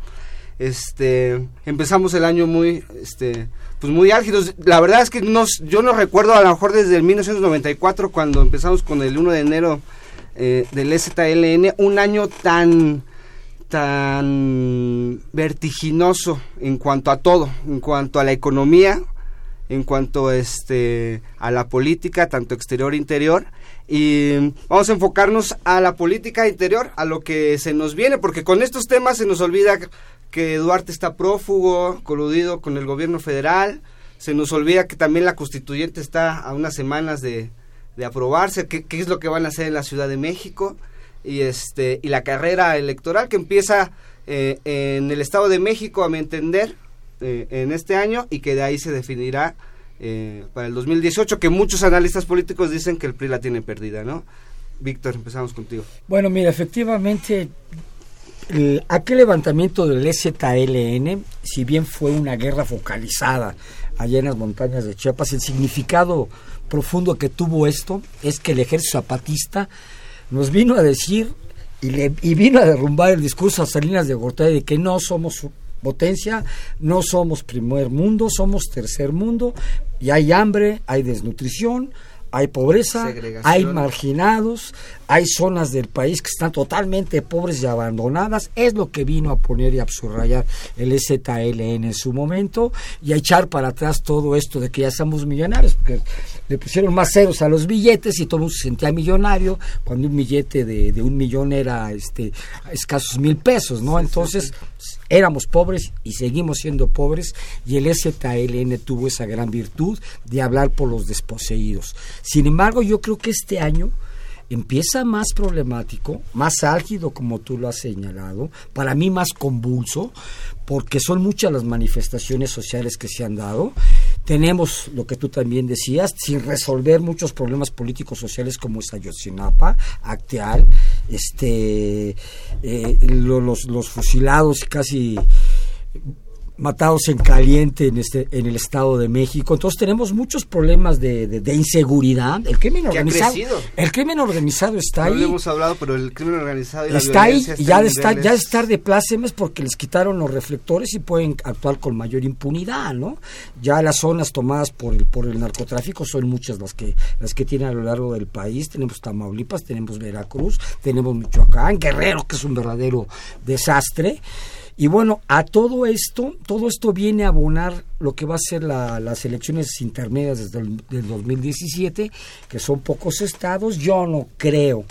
A: Este, empezamos el año muy, este, pues muy álgidos. La verdad es que nos, yo no recuerdo a lo mejor desde el 1994 cuando empezamos con el 1 de enero eh, del ZLN, un año tan tan vertiginoso en cuanto a todo, en cuanto a la economía, en cuanto este a la política tanto exterior e interior. Y vamos a enfocarnos a la política interior, a lo que se nos viene, porque con estos temas se nos olvida que Duarte está prófugo, coludido con el gobierno federal, se nos olvida que también la constituyente está a unas semanas de, de aprobarse, qué, es lo que van a hacer en la Ciudad de México. Y este y la carrera electoral que empieza eh, en el Estado de México a mi entender eh, en este año y que de ahí se definirá eh, para el 2018 que muchos analistas políticos dicen que el PRI la tiene perdida, ¿no? Víctor, empezamos contigo.
D: Bueno, mira, efectivamente aquel levantamiento del STLN, si bien fue una guerra focalizada allá en las montañas de Chiapas, el significado profundo que tuvo esto es que el ejército zapatista nos vino a decir y, le, y vino a derrumbar el discurso a Salinas de Gortari de que no somos potencia, no somos primer mundo, somos tercer mundo y hay hambre, hay desnutrición, hay pobreza, hay marginados, hay zonas del país que están totalmente pobres y abandonadas. Es lo que vino a poner y a subrayar el ZLN en su momento y a echar para atrás todo esto de que ya somos millonarios, porque le pusieron más ceros a los billetes y todo el mundo se sentía millonario cuando un billete de, de un millón era este escasos mil pesos, ¿no? Entonces éramos pobres y seguimos siendo pobres y el ZLN tuvo esa gran virtud de hablar por los desposeídos. Sin embargo, yo creo que este año empieza más problemático, más álgido como tú lo has señalado, para mí más convulso, porque son muchas las manifestaciones sociales que se han dado. Tenemos lo que tú también decías, sin resolver muchos problemas políticos sociales como es Ayotzinapa, Acteal, este, eh, los, los fusilados casi matados en caliente en este en el Estado de México. Entonces tenemos muchos problemas de, de, inseguridad. El crimen organizado, el crimen organizado está ahí.
A: No hemos hablado, pero el crimen organizado y
D: está ahí. ya de estar ya estar de plácemes porque les quitaron los reflectores y pueden actuar con mayor impunidad, ¿no? Ya las zonas tomadas por el por el narcotráfico son muchas las que las que tienen a lo largo del país. Tenemos Tamaulipas, tenemos Veracruz, tenemos Michoacán, Guerrero que es un verdadero desastre. Y bueno, a todo esto, todo esto viene a abonar lo que va a ser las elecciones intermedias desde el 2017, que son pocos estados. Yo no creo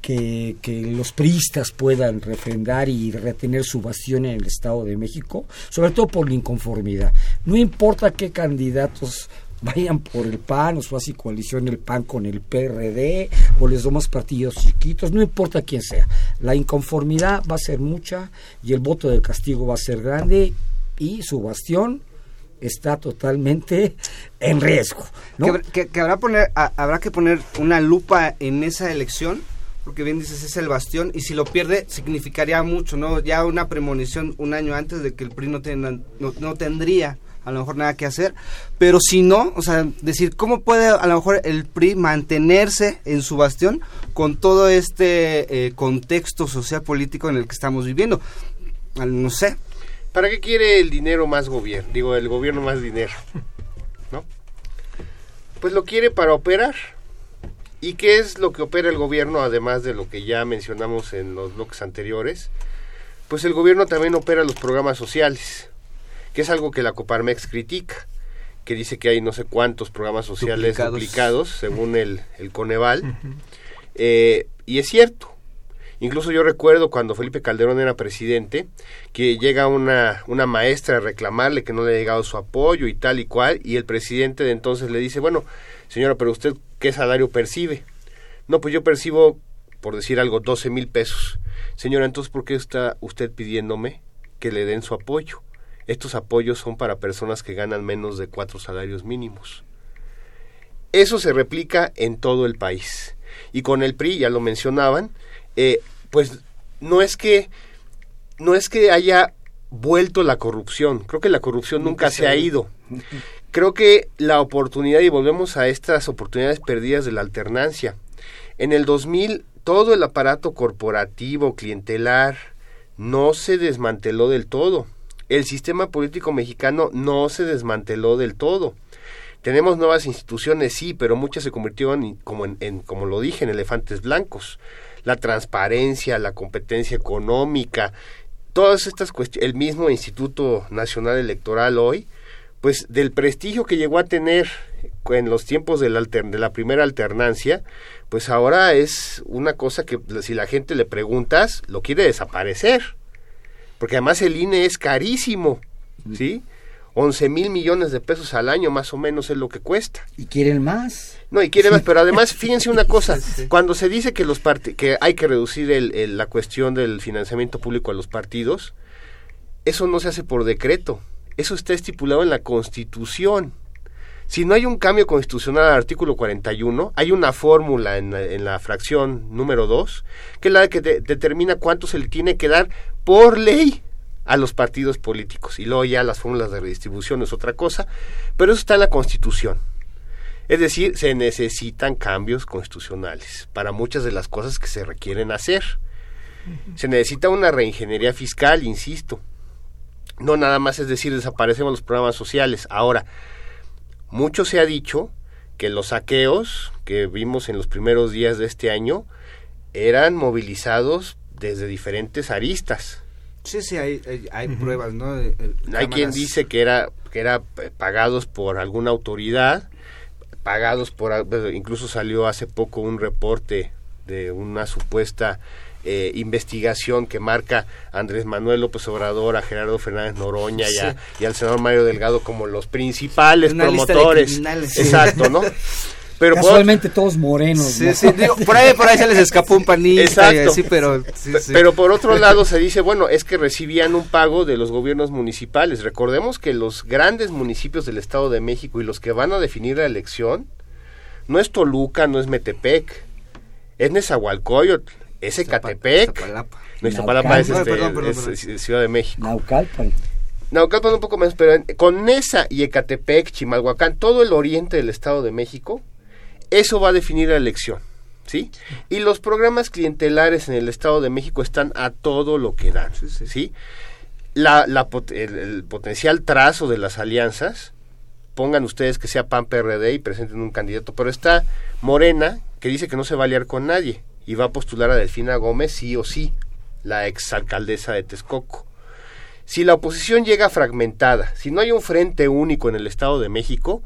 D: que, que, los priistas puedan refrendar y retener su bastión en el Estado de México, sobre todo por la inconformidad. No importa qué candidatos vayan por el PAN o su así coalición el PAN con el PRD o les damos partidos chiquitos, no importa quién sea. La inconformidad va a ser mucha y el voto de castigo va a ser grande y su bastión está totalmente en riesgo.
A: Que, habrá, poner, habrá que poner una lupa en esa elección, porque bien dices, es el bastión, y si lo pierde significaría mucho, ¿no? Ya una premonición un año antes de que el PRI no, no, no tendría a lo mejor nada que hacer, pero si no, o sea, decir, ¿cómo puede a lo mejor el PRI mantenerse en su bastión con todo este eh, contexto social político en el que estamos viviendo? No sé.
C: ¿Para qué quiere el dinero más gobierno? Digo, el gobierno más dinero, ¿no? Pues lo quiere para operar. ¿Y qué es lo que opera el gobierno, además de lo que ya mencionamos en los bloques anteriores? Pues el gobierno también opera los programas sociales que es algo que la Coparmex critica, que dice que hay no sé cuántos programas sociales duplicados, según el, el Coneval, eh, y es cierto. Incluso yo recuerdo cuando Felipe Calderón era presidente, que llega una, una maestra a reclamarle que no le ha llegado su apoyo y tal y cual, y el presidente de entonces le dice, bueno, señora, pero usted, ¿qué salario percibe? No, pues yo percibo, por decir algo, 12 mil pesos. Señora, entonces, ¿por qué está usted pidiéndome que le den su apoyo? Estos apoyos son para personas que ganan menos de cuatro salarios mínimos. Eso se replica en todo el país. Y con el PRI, ya lo mencionaban, eh, pues no es que no es que haya vuelto la corrupción, creo que la corrupción nunca, se ha ido. Creo que la oportunidad, y volvemos a estas oportunidades perdidas de la alternancia, en el 2000 todo el aparato corporativo, clientelar, no se desmanteló del todo. El sistema político mexicano no se desmanteló del todo. Tenemos nuevas instituciones, sí, pero muchas se convirtieron, como, en, como lo dije, en elefantes blancos. La transparencia, la competencia económica, todas estas cuestiones, el mismo Instituto Nacional Electoral hoy, pues del prestigio que llegó a tener en los tiempos de la, de la primera alternancia, pues ahora es una cosa que si la gente le preguntas, lo quiere desaparecer. Porque además el INE es carísimo, ¿sí? 11 mil millones de pesos al año más o menos es lo que cuesta.
D: Y quieren más.
C: No, y quieren más, [LAUGHS] pero además fíjense una cosa, cuando se dice que, los que hay que reducir el, la cuestión del financiamiento público a los partidos, eso no se hace por decreto, eso está estipulado en la Constitución. Si no hay un cambio constitucional al artículo 41, hay una fórmula en, en la fracción número 2, que es la que determina cuánto se le tiene que dar por ley a los partidos políticos. Y luego ya las fórmulas de redistribución es otra cosa, pero eso está en la Constitución. Es decir, se necesitan cambios constitucionales para muchas de las cosas que se requieren hacer. Se necesita una reingeniería fiscal, insisto. No nada más es decir, desaparecemos los programas sociales. Ahora, mucho se ha dicho que los saqueos que vimos en los primeros días de este año eran movilizados desde diferentes aristas.
A: Sí, sí, hay, hay, pruebas, ¿no?
C: hay quien dice que era, que era pagados por alguna autoridad, pagados por, incluso salió hace poco un reporte de una supuesta eh, investigación que marca a Andrés Manuel López Obrador, a Gerardo Fernández Noroña y, al senador Mario Delgado como los principales promotores. Exacto, ¿no? [LAUGHS]
D: Pero Casualmente todos morenos.
A: por ahí por ahí se les escapó un panito. Exacto. pero,
C: pero por otro lado se dice, bueno, es que recibían un pago de los gobiernos municipales. Recordemos que los grandes municipios del Estado de México y los que van a definir la elección no es Toluca, no es Metepec, es Nezahualcóyotl, es Ecatepec. No, es, este, es, Ciudad de México.
D: Naucalpan.
C: Naucalpan un poco más, pero con Nesa y Ecatepec, Chimalhuacán, todo el oriente del Estado de México eso va a definir la elección. ¿Sí? Y los programas clientelares en el Estado de México están a todo lo que dan, ¿sí? La, el, potencial trazo de las alianzas, pongan ustedes que sea PAN PRD y presenten un candidato, pero está Morena, que dice que no se va a aliar con nadie y va a postular a Delfina Gómez sí o sí, la exalcaldesa de Texcoco. Si la oposición llega fragmentada, si no hay un frente único en el Estado de México,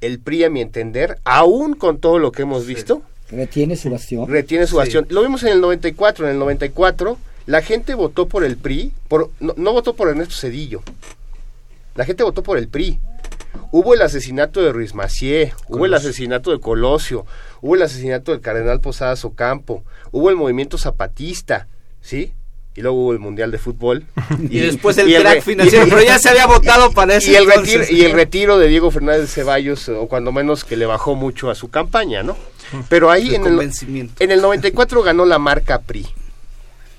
C: el PRI, a mi entender, aún con todo lo que hemos visto,
D: retiene su bastión.
C: Retiene su bastión. Lo vimos en el 94. En el 94, la gente votó por el PRI, por, no, votó por Ernesto Cedillo. La gente votó por el PRI. Hubo el asesinato de Ruiz Macié, hubo el asesinato de Colosio, hubo el asesinato del cardenal Posadas Ocampo, hubo el movimiento zapatista, ¿sí? Y luego hubo el Mundial de Fútbol. [LAUGHS]
A: Y, después el crack financiero, pero ya se había votado para eso.
C: Y el, retiro, y el retiro de Diego Fernández Ceballos, o cuando menos que le bajó mucho a su campaña, ¿no? Pero ahí en el, en el 94 ganó la marca PRI,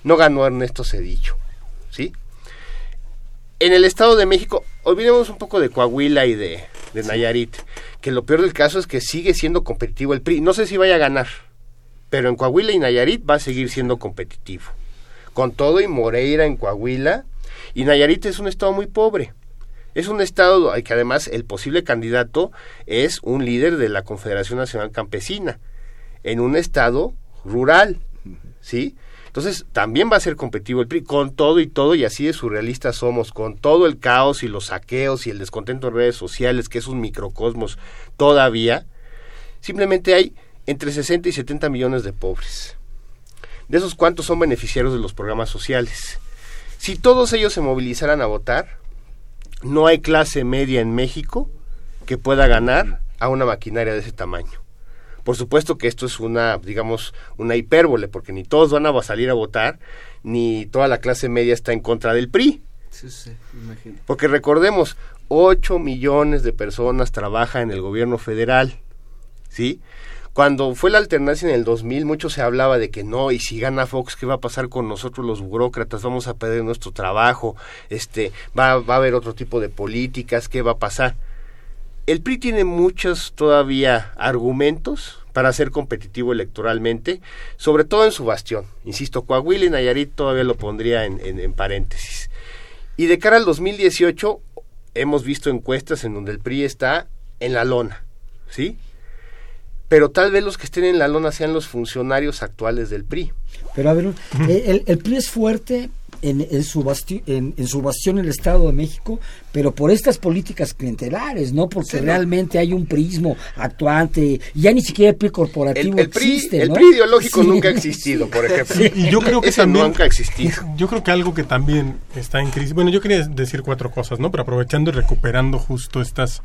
C: no ganó Ernesto Cedillo, ¿sí? En el Estado de México, olvidemos un poco de Coahuila y de, de Nayarit, que lo peor del caso es que sigue siendo competitivo el PRI. No sé si vaya a ganar, pero en Coahuila y Nayarit va a seguir siendo competitivo con todo y Moreira en Coahuila. Y Nayarit es un estado muy pobre. Es un estado que además el posible candidato es un líder de la Confederación Nacional Campesina, en un estado rural, ¿sí? Entonces también va a ser competitivo el PRI con todo y todo, y así de surrealistas somos, con todo el caos y los saqueos y el descontento en redes sociales, que es un microcosmos todavía, simplemente hay entre 60 y 70 millones de pobres de esos cuántos son beneficiarios de los programas sociales. Si todos ellos se movilizaran a votar, no hay clase media en México que pueda ganar a una maquinaria de ese tamaño. Por supuesto que esto es una, digamos, una hipérbole, porque ni todos van a salir a votar, ni toda la clase media está en contra del PRI.
A: Sí, sí,
C: Porque recordemos, 8 millones de personas trabajan en el gobierno federal, ¿sí? Cuando fue la alternancia en el 2000, mucho se hablaba de que no, y si gana Fox, ¿qué va a pasar con nosotros los burócratas? Vamos a perder nuestro trabajo, este, va, va a haber otro tipo de políticas, ¿qué va a pasar? El PRI tiene muchos todavía argumentos para ser competitivo electoralmente, sobre todo en su bastión. Insisto, Coahuila y Nayarit todavía lo pondría en, en paréntesis. Y de cara al 2018, hemos visto encuestas en donde el PRI está en la lona, ¿sí? Pero tal vez los que estén en la lona sean los funcionarios actuales del PRI.
D: Pero a ver, el, el PRI es fuerte en, su en, en, su bastión en el Estado de México, pero por estas políticas clientelares, no porque realmente hay un prismo actuante, ya ni siquiera el PRI corporativo
C: el, PRI,
D: existe.
C: El PRI ideológico nunca ha existido, por ejemplo.
E: Y yo creo que
C: también, nunca ha existido. [LAUGHS]
E: Yo creo que algo que también está en crisis. Bueno, yo quería decir cuatro cosas, ¿no? Pero aprovechando y recuperando justo estas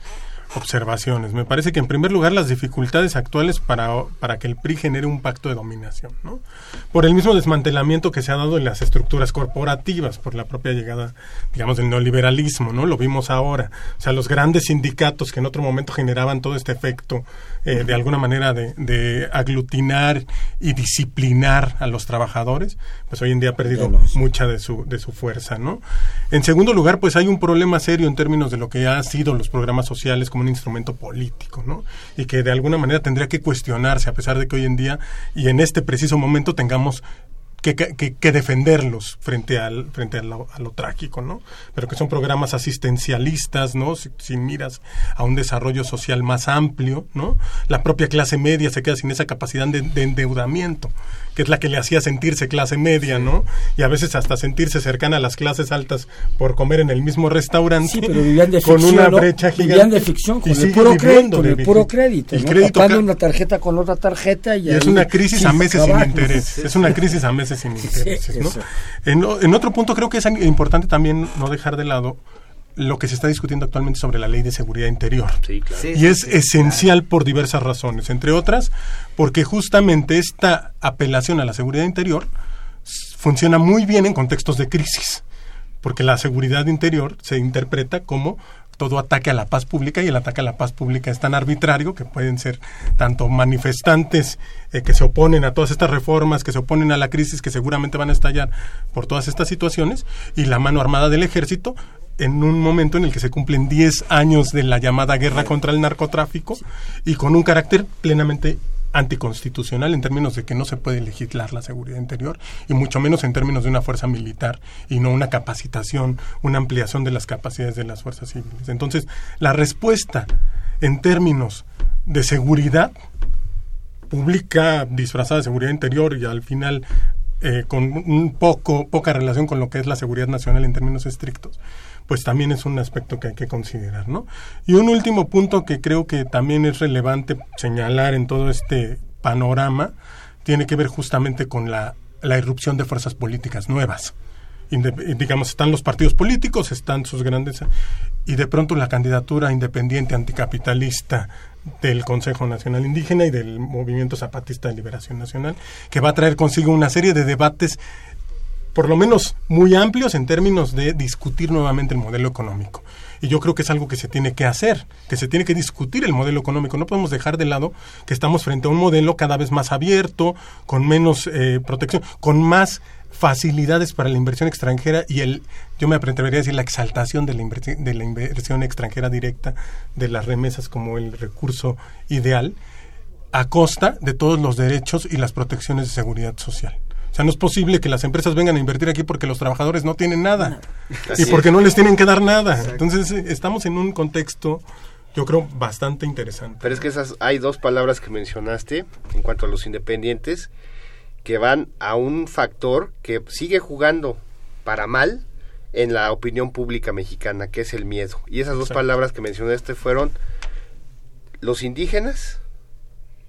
E: observaciones. Me parece que en primer lugar las dificultades actuales para, para que el PRI genere un pacto de dominación, ¿no? Por el mismo desmantelamiento que se ha dado en las estructuras corporativas, por la propia llegada, digamos, del neoliberalismo, ¿no? Lo vimos ahora. O sea, los grandes sindicatos que en otro momento generaban todo este efecto eh, de alguna manera de, de, aglutinar y disciplinar a los trabajadores, pues hoy en día ha perdido mucha de su, de su fuerza, ¿no? En segundo lugar, pues hay un problema serio en términos de lo que han sido los programas sociales como un instrumento político, ¿no? Y que de alguna manera tendría que cuestionarse, a pesar de que hoy en día y en este preciso momento tengamos que, que, defenderlos frente al frente a lo, a lo, trágico, ¿no? Pero que son programas asistencialistas, ¿no? Sin, sin, miras a un desarrollo social más amplio, ¿no? La propia clase media se queda sin esa capacidad de endeudamiento que es la que le hacía sentirse clase media, ¿no? Y a veces hasta sentirse cercana a las clases altas por comer en el mismo restaurante.
D: Sí, pero vivían de [LAUGHS]
E: con
D: ficción,
E: una
D: ¿no?
E: brecha gigante.
D: Vivían de ficción, con el puro crédito, con el puro crédito.
E: el
D: ¿no?
E: crédito
D: Tapando una tarjeta con otra tarjeta y,
E: Y es una crisis a meses sin intereses. Es una crisis a meses sin intereses, ¿no? en otro punto creo que es importante también no dejar de lado lo que se está discutiendo actualmente sobre la ley de seguridad interior.
C: Sí, claro.
A: Sí,
E: y
A: sí,
E: es
A: sí,
E: esencial por diversas razones, entre otras porque justamente esta apelación a la seguridad interior funciona muy bien en contextos de crisis, porque la seguridad interior se interpreta como todo ataque a la paz pública y el ataque a la paz pública es tan arbitrario que pueden ser tanto manifestantes eh, que se oponen a todas estas reformas, que se oponen a la crisis que seguramente van a estallar por todas estas situaciones y la mano armada del ejército en un momento en el que se cumplen 10 años de la llamada guerra contra el narcotráfico y con un carácter plenamente anticonstitucional en términos de que no se puede legislar la seguridad interior y mucho menos en términos de una fuerza militar y no una capacitación, una ampliación de las capacidades de las fuerzas civiles. Entonces, la respuesta en términos de seguridad pública disfrazada de seguridad interior y al final eh, con un poco poca relación con lo que es la seguridad nacional en términos estrictos pues también es un aspecto que hay que considerar no y un último punto que creo que también es relevante señalar en todo este panorama tiene que ver justamente con la, la irrupción de fuerzas políticas nuevas. Digamos, están los partidos políticos, están sus grandes... Y de pronto la candidatura independiente anticapitalista del Consejo Nacional Indígena y del Movimiento Zapatista de Liberación Nacional, que va a traer consigo una serie de debates, por lo menos muy amplios en términos de discutir nuevamente el modelo económico. Y yo creo que es algo que se tiene que hacer, que se tiene que discutir el modelo económico. No podemos dejar de lado que estamos frente a un modelo cada vez más abierto, con menos eh, protección, con más facilidades para la inversión extranjera y el, yo me atrevería a decir, la exaltación de la, de la inversión extranjera directa de las remesas como el recurso ideal, a costa de todos los derechos y las protecciones de seguridad social. O sea, no es posible que las empresas vengan a invertir aquí porque los trabajadores no tienen nada y porque no les tienen que dar nada. Entonces, eh, estamos en un contexto, yo creo, bastante interesante.
C: Pero es que esas hay dos palabras que mencionaste en cuanto a los independientes que van a un factor que sigue jugando para mal en la opinión pública mexicana, que es el miedo. Y esas dos
E: Exacto.
C: palabras que mencionaste fueron los indígenas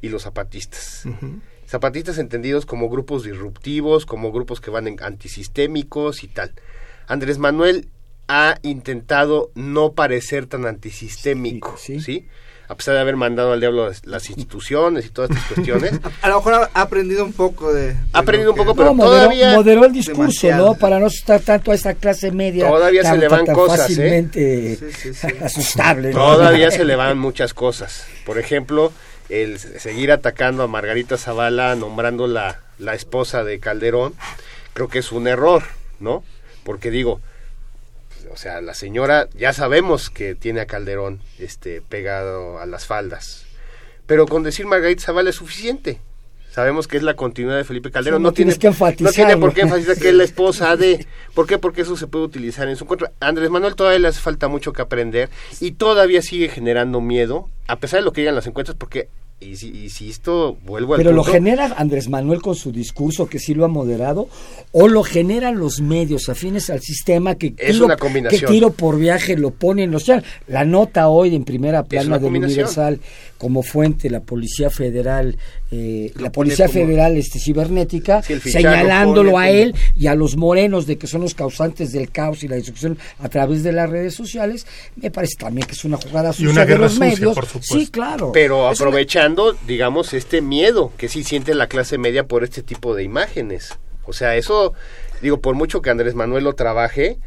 C: y los zapatistas.
E: Ujú.
C: Zapatistas entendidos como grupos disruptivos, como grupos que van en antisistémicos y tal. Andrés Manuel ha intentado no parecer tan antisistémico, ¿sí? A pesar de haber mandado al diablo las, las instituciones y todas estas cuestiones. [LAUGHS]
A: A lo mejor ha aprendido un poco de...
C: Ha aprendido un poco, pero
D: No, moderó,
C: todavía...
D: moderó el discurso,
A: demasiado.
D: ¿no? Para no estar tanto a esa clase media.
C: Todavía
D: tan-
C: se le van
D: tan
C: cosas, ¿eh?
D: fácilmente [LAUGHS] asustable. ¿no?
C: Todavía [LAUGHS] se le van muchas cosas. Por ejemplo, el seguir atacando a Margarita Zavala, nombrando la, la esposa de Calderón, creo que es un error, ¿no? Porque digo, o sea, la señora ya sabemos que tiene a Calderón este pegado a las faldas. Pero con decir Margarita Zavala es suficiente. Sabemos que es la continuidad de Felipe Calderón.
D: Sí, no
C: no, tiene,
D: tienes que enfatizar,
C: no tiene por qué enfatizar que es la esposa de... ¿Por qué? Porque eso se puede utilizar en su contra. Andrés Manuel todavía le hace falta mucho que aprender y todavía sigue generando miedo, a pesar de lo que digan las encuestas, porque, y si, y si esto vuelvo al
D: Pero lo genera Andrés Manuel con su discurso que sí lo ha moderado o lo generan los medios afines al sistema que
C: Es
D: tiro,
C: una combinación.
D: que tiro por viaje lo ponen, o sea, la nota hoy en primera plana del. Universal como fuente la Policía Federal eh, la Policía
A: como-
D: Federal este cibernética señalándolo
A: lo
D: a él y a los morenos de que son los causantes del caos y la destrucción a través de las redes sociales, me parece también que es una jugada sucia
E: una
D: de
E: guerra
D: los
E: sucia,
D: medios.
E: por supuesto.
D: Sí, claro.
C: pero
D: una-
C: aprovechando, digamos, este miedo que sí siente la clase media por este tipo de imágenes. O sea, eso, digo, por mucho que Andrés Manuel lo trabaje,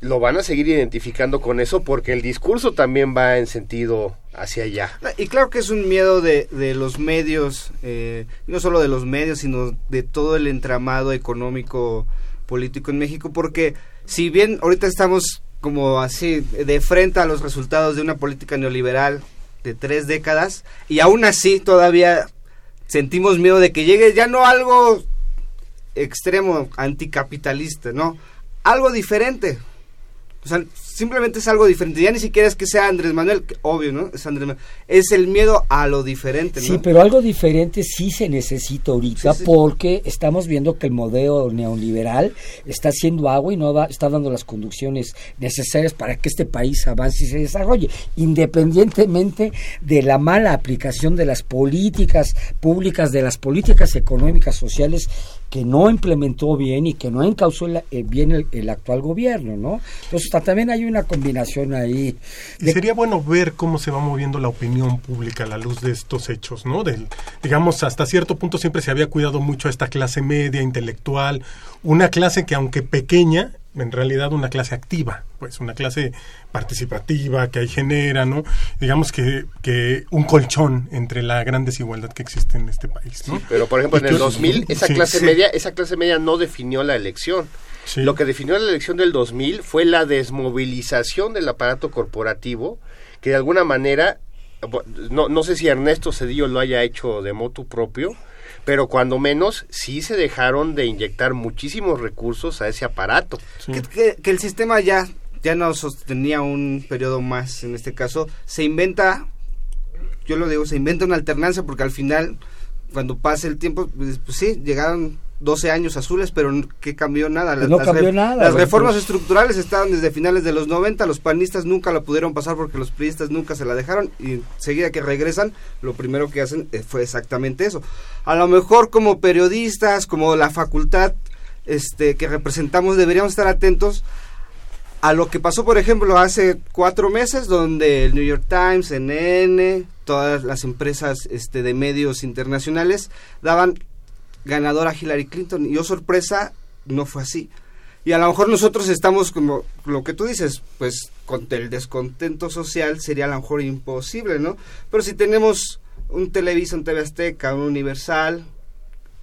C: lo van a seguir identificando con eso porque el discurso también va en sentido hacia allá.
A: Y claro que es un miedo de, de los medios, eh, no solo de los medios, sino de todo el entramado económico político en México, porque si bien ahorita estamos como así de frente a los resultados de una política neoliberal de tres décadas, y aún así todavía sentimos miedo de que llegue ya no algo extremo anticapitalista, ¿no? Algo diferente. O sea, simplemente es algo diferente. Ya ni siquiera es que sea Andrés Manuel, que obvio, ¿no? Es Andrés Manuel. Es el miedo a lo diferente, ¿no?
D: Sí, pero algo diferente sí se necesita ahorita
A: Sí, sí.
D: porque estamos viendo que el modelo neoliberal está haciendo agua y no da- está dando las conducciones necesarias para que este país avance y se desarrolle, independientemente de la mala aplicación de las políticas públicas, de las políticas económicas, sociales que no implementó bien y que no encauzó la- eh, bien el, el actual gobierno, ¿no? Entonces ta- también hay una combinación ahí.
E: Y sería bueno ver cómo se va moviendo la opinión pública a la luz de estos hechos, ¿no? Del, digamos, hasta cierto punto siempre se había cuidado mucho a esta clase media, intelectual, una clase que aunque pequeña, en realidad una clase activa, pues una clase participativa que ahí genera, ¿no? Digamos que, que un colchón entre la gran desigualdad que existe en este país, ¿no?
C: Pero por ejemplo en el
E: que-
C: 2000 esa
E: sí,
C: clase
E: sí.
C: media, esa clase media no definió la elección.
E: Sí.
C: Lo que definió la elección del 2000 fue la desmovilización del aparato corporativo que de alguna manera no, no sé si Ernesto Cedillo lo haya hecho de motu propio, pero cuando menos sí se dejaron de inyectar muchísimos recursos a ese aparato.
A: Que, que- que el sistema ya, ya no sostenía un periodo más, en este caso, se inventa, yo lo digo, se inventa una alternancia porque al final, cuando pasa el tiempo, pues, pues sí, llegaron 12 años azules, pero ¿qué cambió nada?
D: Pues no
A: las
D: cambió nada,
A: Las reformas
D: pues.
A: estructurales estaban desde finales de los 90, los panistas nunca la pudieron pasar porque los priistas nunca se la dejaron y enseguida que regresan, lo primero que hacen eh, fue exactamente eso. A lo mejor como periodistas, como la facultad este, que representamos, deberíamos estar atentos a lo que pasó, por ejemplo, hace cuatro meses, donde el New York Times, CNN, todas las empresas este, de medios internacionales daban ganadora Hillary Clinton. Y yo, sorpresa, no fue así. Y a lo mejor nosotros estamos como lo que tú dices, pues con el descontento social sería a lo mejor imposible, ¿no? Pero si tenemos un Televisa, un TV Azteca, un Universal,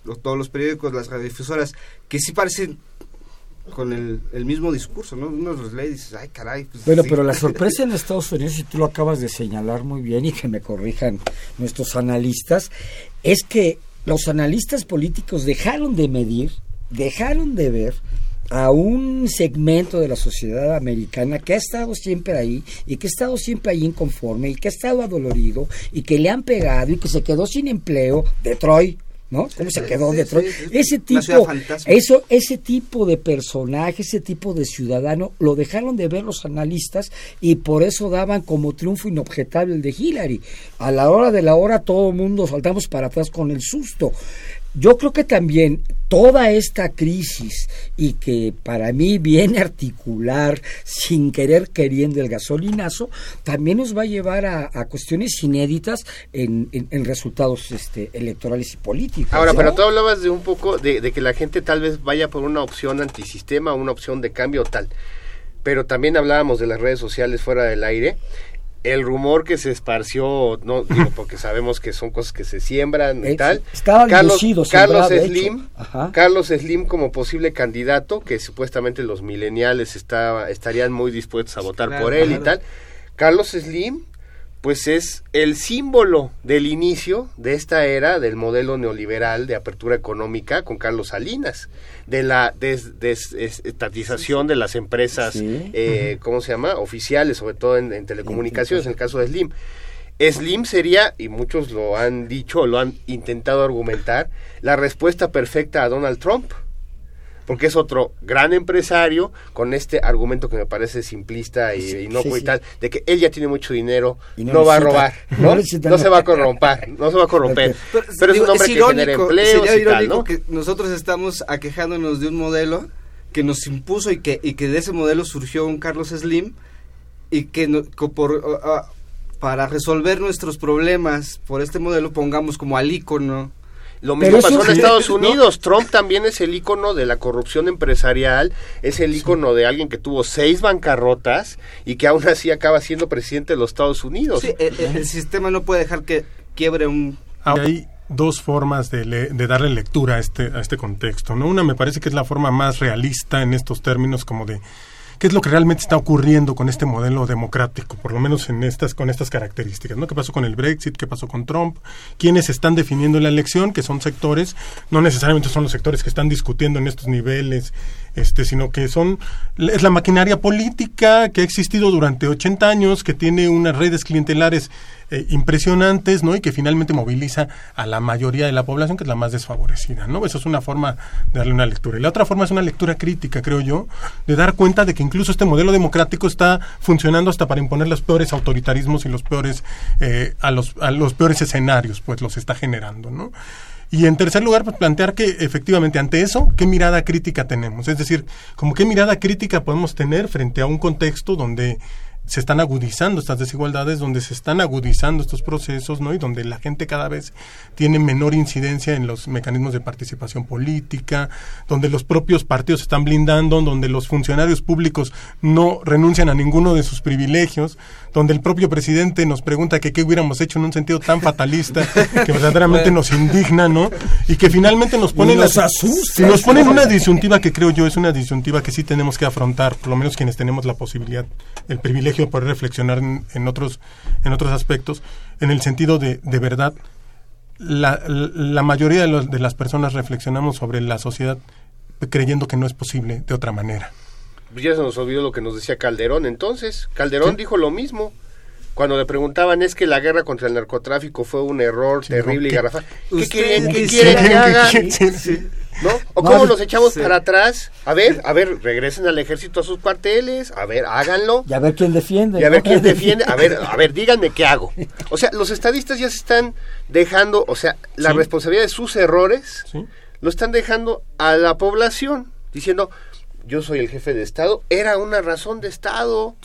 A: lo- todos los periódicos, las radiodifusoras, que sí parecen con el, el mismo discurso, ¿no? Uno los lee y dices, ay, caray. pues,
D: Bueno,
A: sí".
D: pero la [LAUGHS] sorpresa en Estados Unidos, y tú lo acabas de señalar muy bien y que me corrijan nuestros analistas, es que los analistas políticos dejaron de medir, dejaron de ver a un segmento de la sociedad americana que ha estado siempre ahí y que ha estado siempre ahí inconforme y que ha estado adolorido y que le han pegado y que se quedó sin empleo, Detroit, ¿no? ¿Cómo se quedó
A: sí,
D: Detroit?
A: sí.
D: Ese tipo, eso, ese tipo de personaje, ese tipo de ciudadano, lo dejaron de ver los analistas y por eso daban como triunfo inobjetable el de Hillary. A la hora de la hora todo el mundo saltamos para atrás con el susto. Yo creo que también toda esta crisis y que para mí viene a articular sin querer queriendo el gasolinazo, también nos va a llevar a, cuestiones inéditas en, en, resultados este, electorales y políticos.
C: Ahora, pero tú hablabas de un poco de, de, que la gente tal vez vaya por una opción antisistema, una opción de cambio tal, pero también hablábamos de las redes sociales fuera del aire el rumor que se esparció, no digo [LAUGHS] porque sabemos que son cosas que se siembran y tal. Carlos, Carlos Slim, Carlos Slim como posible candidato, que supuestamente los mileniales estarían muy dispuestos a votar por él y tal. Carlos Slim pues es el símbolo del inicio de esta era del modelo neoliberal de apertura económica con Carlos Salinas, de la desestatización de las empresas, eh, ¿cómo se llama? Oficiales, sobre todo en, telecomunicaciones, en el caso de Slim. Slim sería, y muchos lo han dicho, lo han intentado argumentar, la respuesta perfecta a Donald Trump porque es otro gran empresario con este argumento que me parece simplista y, no y tal, de que él ya tiene mucho dinero, no, va a robar, [LAUGHS] ¿no? No, se va a corromper, no se va a corromper. [LAUGHS] Pero, es un hombre que genera empleos
A: sería irónico que nosotros estamos aquejándonos de un modelo que nos impuso y que, y que de ese modelo surgió un Carlos Slim y que por, para resolver nuestros problemas por este modelo pongamos como al ícono
C: lo mismo pasó en Estados Unidos. Trump también es el icono de la corrupción empresarial, es el icono de alguien que tuvo seis bancarrotas y que aún así acaba siendo presidente de los Estados Unidos.
A: Sí, el, sistema no puede dejar que quiebre un...
E: Hay dos formas de, de, darle lectura a este, a este contexto. ¿no? Una me parece que es la forma más realista en estos términos como de qué es lo que realmente está ocurriendo con este modelo democrático, por lo menos en estas, con estas características, ¿no? ¿Qué pasó con el Brexit? ¿Qué pasó con Trump? ¿Quiénes están definiendo la elección? Que son sectores, no necesariamente son los sectores que están discutiendo en estos niveles, este, sino que son, es la maquinaria política que ha existido durante 80 años, que tiene unas redes clientelares eh, impresionantes, ¿no? Y que finalmente moviliza a la mayoría de la población, que es la más desfavorecida, ¿no? Eso es una forma de darle una lectura. Y la otra forma es una lectura crítica, creo yo, de dar cuenta de que incluso este modelo democrático está funcionando hasta para imponer los peores autoritarismos y los peores, eh, a, los, a los peores escenarios, pues los está generando, ¿no? Y en tercer lugar, pues plantear que efectivamente ante eso, ¿qué mirada crítica tenemos? Es decir, como qué mirada crítica podemos tener frente a un contexto donde se están agudizando estas desigualdades, donde se están agudizando estos procesos, ¿no? Y donde la gente cada vez tiene menor incidencia en los mecanismos de participación política, donde los propios partidos se están blindando, donde los funcionarios públicos no renuncian a ninguno de sus privilegios, donde el propio presidente nos pregunta que qué hubiéramos hecho en un sentido tan fatalista que verdaderamente nos indigna, ¿no? Y que finalmente nos ponen
D: nos asusta,
E: nos ponen una disyuntiva que creo yo es una disyuntiva que sí tenemos que afrontar, por lo menos quienes tenemos la posibilidad, el privilegio de poder reflexionar en, otros en otros aspectos, en el sentido de de verdad la, la mayoría de, los, de las personas reflexionamos sobre la sociedad creyendo que no es posible de otra manera.
C: Pues ya se nos olvidó lo que nos decía Calderón entonces. Calderón dijo lo mismo. Cuando le preguntaban es que la guerra contra el narcotráfico fue un error terrible y garrafal. ¿Qué quieren, ¿qué quieren que haga? ¿No? ¿O cómo nos echamos para atrás? A ver, a ver, regresen al ejército a sus cuarteles, a ver, háganlo.
D: Y a ver quién defiende.
C: Y a ver quién [LAUGHS] defiende. A ver, a ver, díganme qué hago. O sea, los estadistas ya se están dejando, o sea, la responsabilidad de sus errores lo están dejando a la población, diciendo, yo soy el jefe de Estado, era una razón de Estado.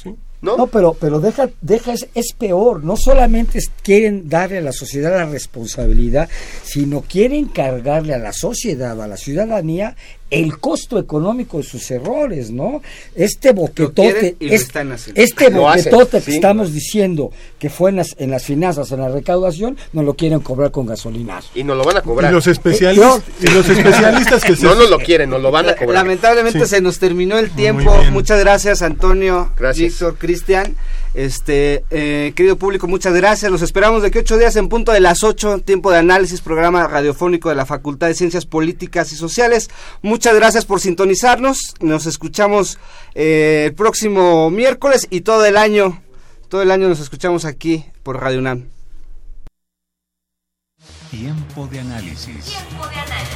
C: ¿No?
D: no, pero, pero deja, deja es, peor. No solamente quieren darle a la sociedad la responsabilidad, sino quieren cargarle a la sociedad, a la ciudadanía, el costo económico de sus errores, ¿no? Este boquetote, este boquetote que estamos diciendo que fue en las, en las finanzas, en la recaudación, nos lo quieren cobrar con gasolina.
C: Y nos lo van a cobrar.
E: Y los especialistas, y los especialistas que [LAUGHS]
C: No nos lo quieren, nos lo van a cobrar.
A: Lamentablemente se nos terminó el tiempo. Muchas gracias, Antonio, Víctor, Cristian. Este, eh, querido público, muchas gracias. Los esperamos de que ocho días en punto de las ocho, tiempo de análisis, programa radiofónico de la Facultad de Ciencias Políticas y Sociales. Muchas gracias por sintonizarnos. Nos escuchamos eh, el próximo miércoles y todo el año, todo el año nos escuchamos aquí por Radio UNAM.
G: Tiempo de análisis. Tiempo de análisis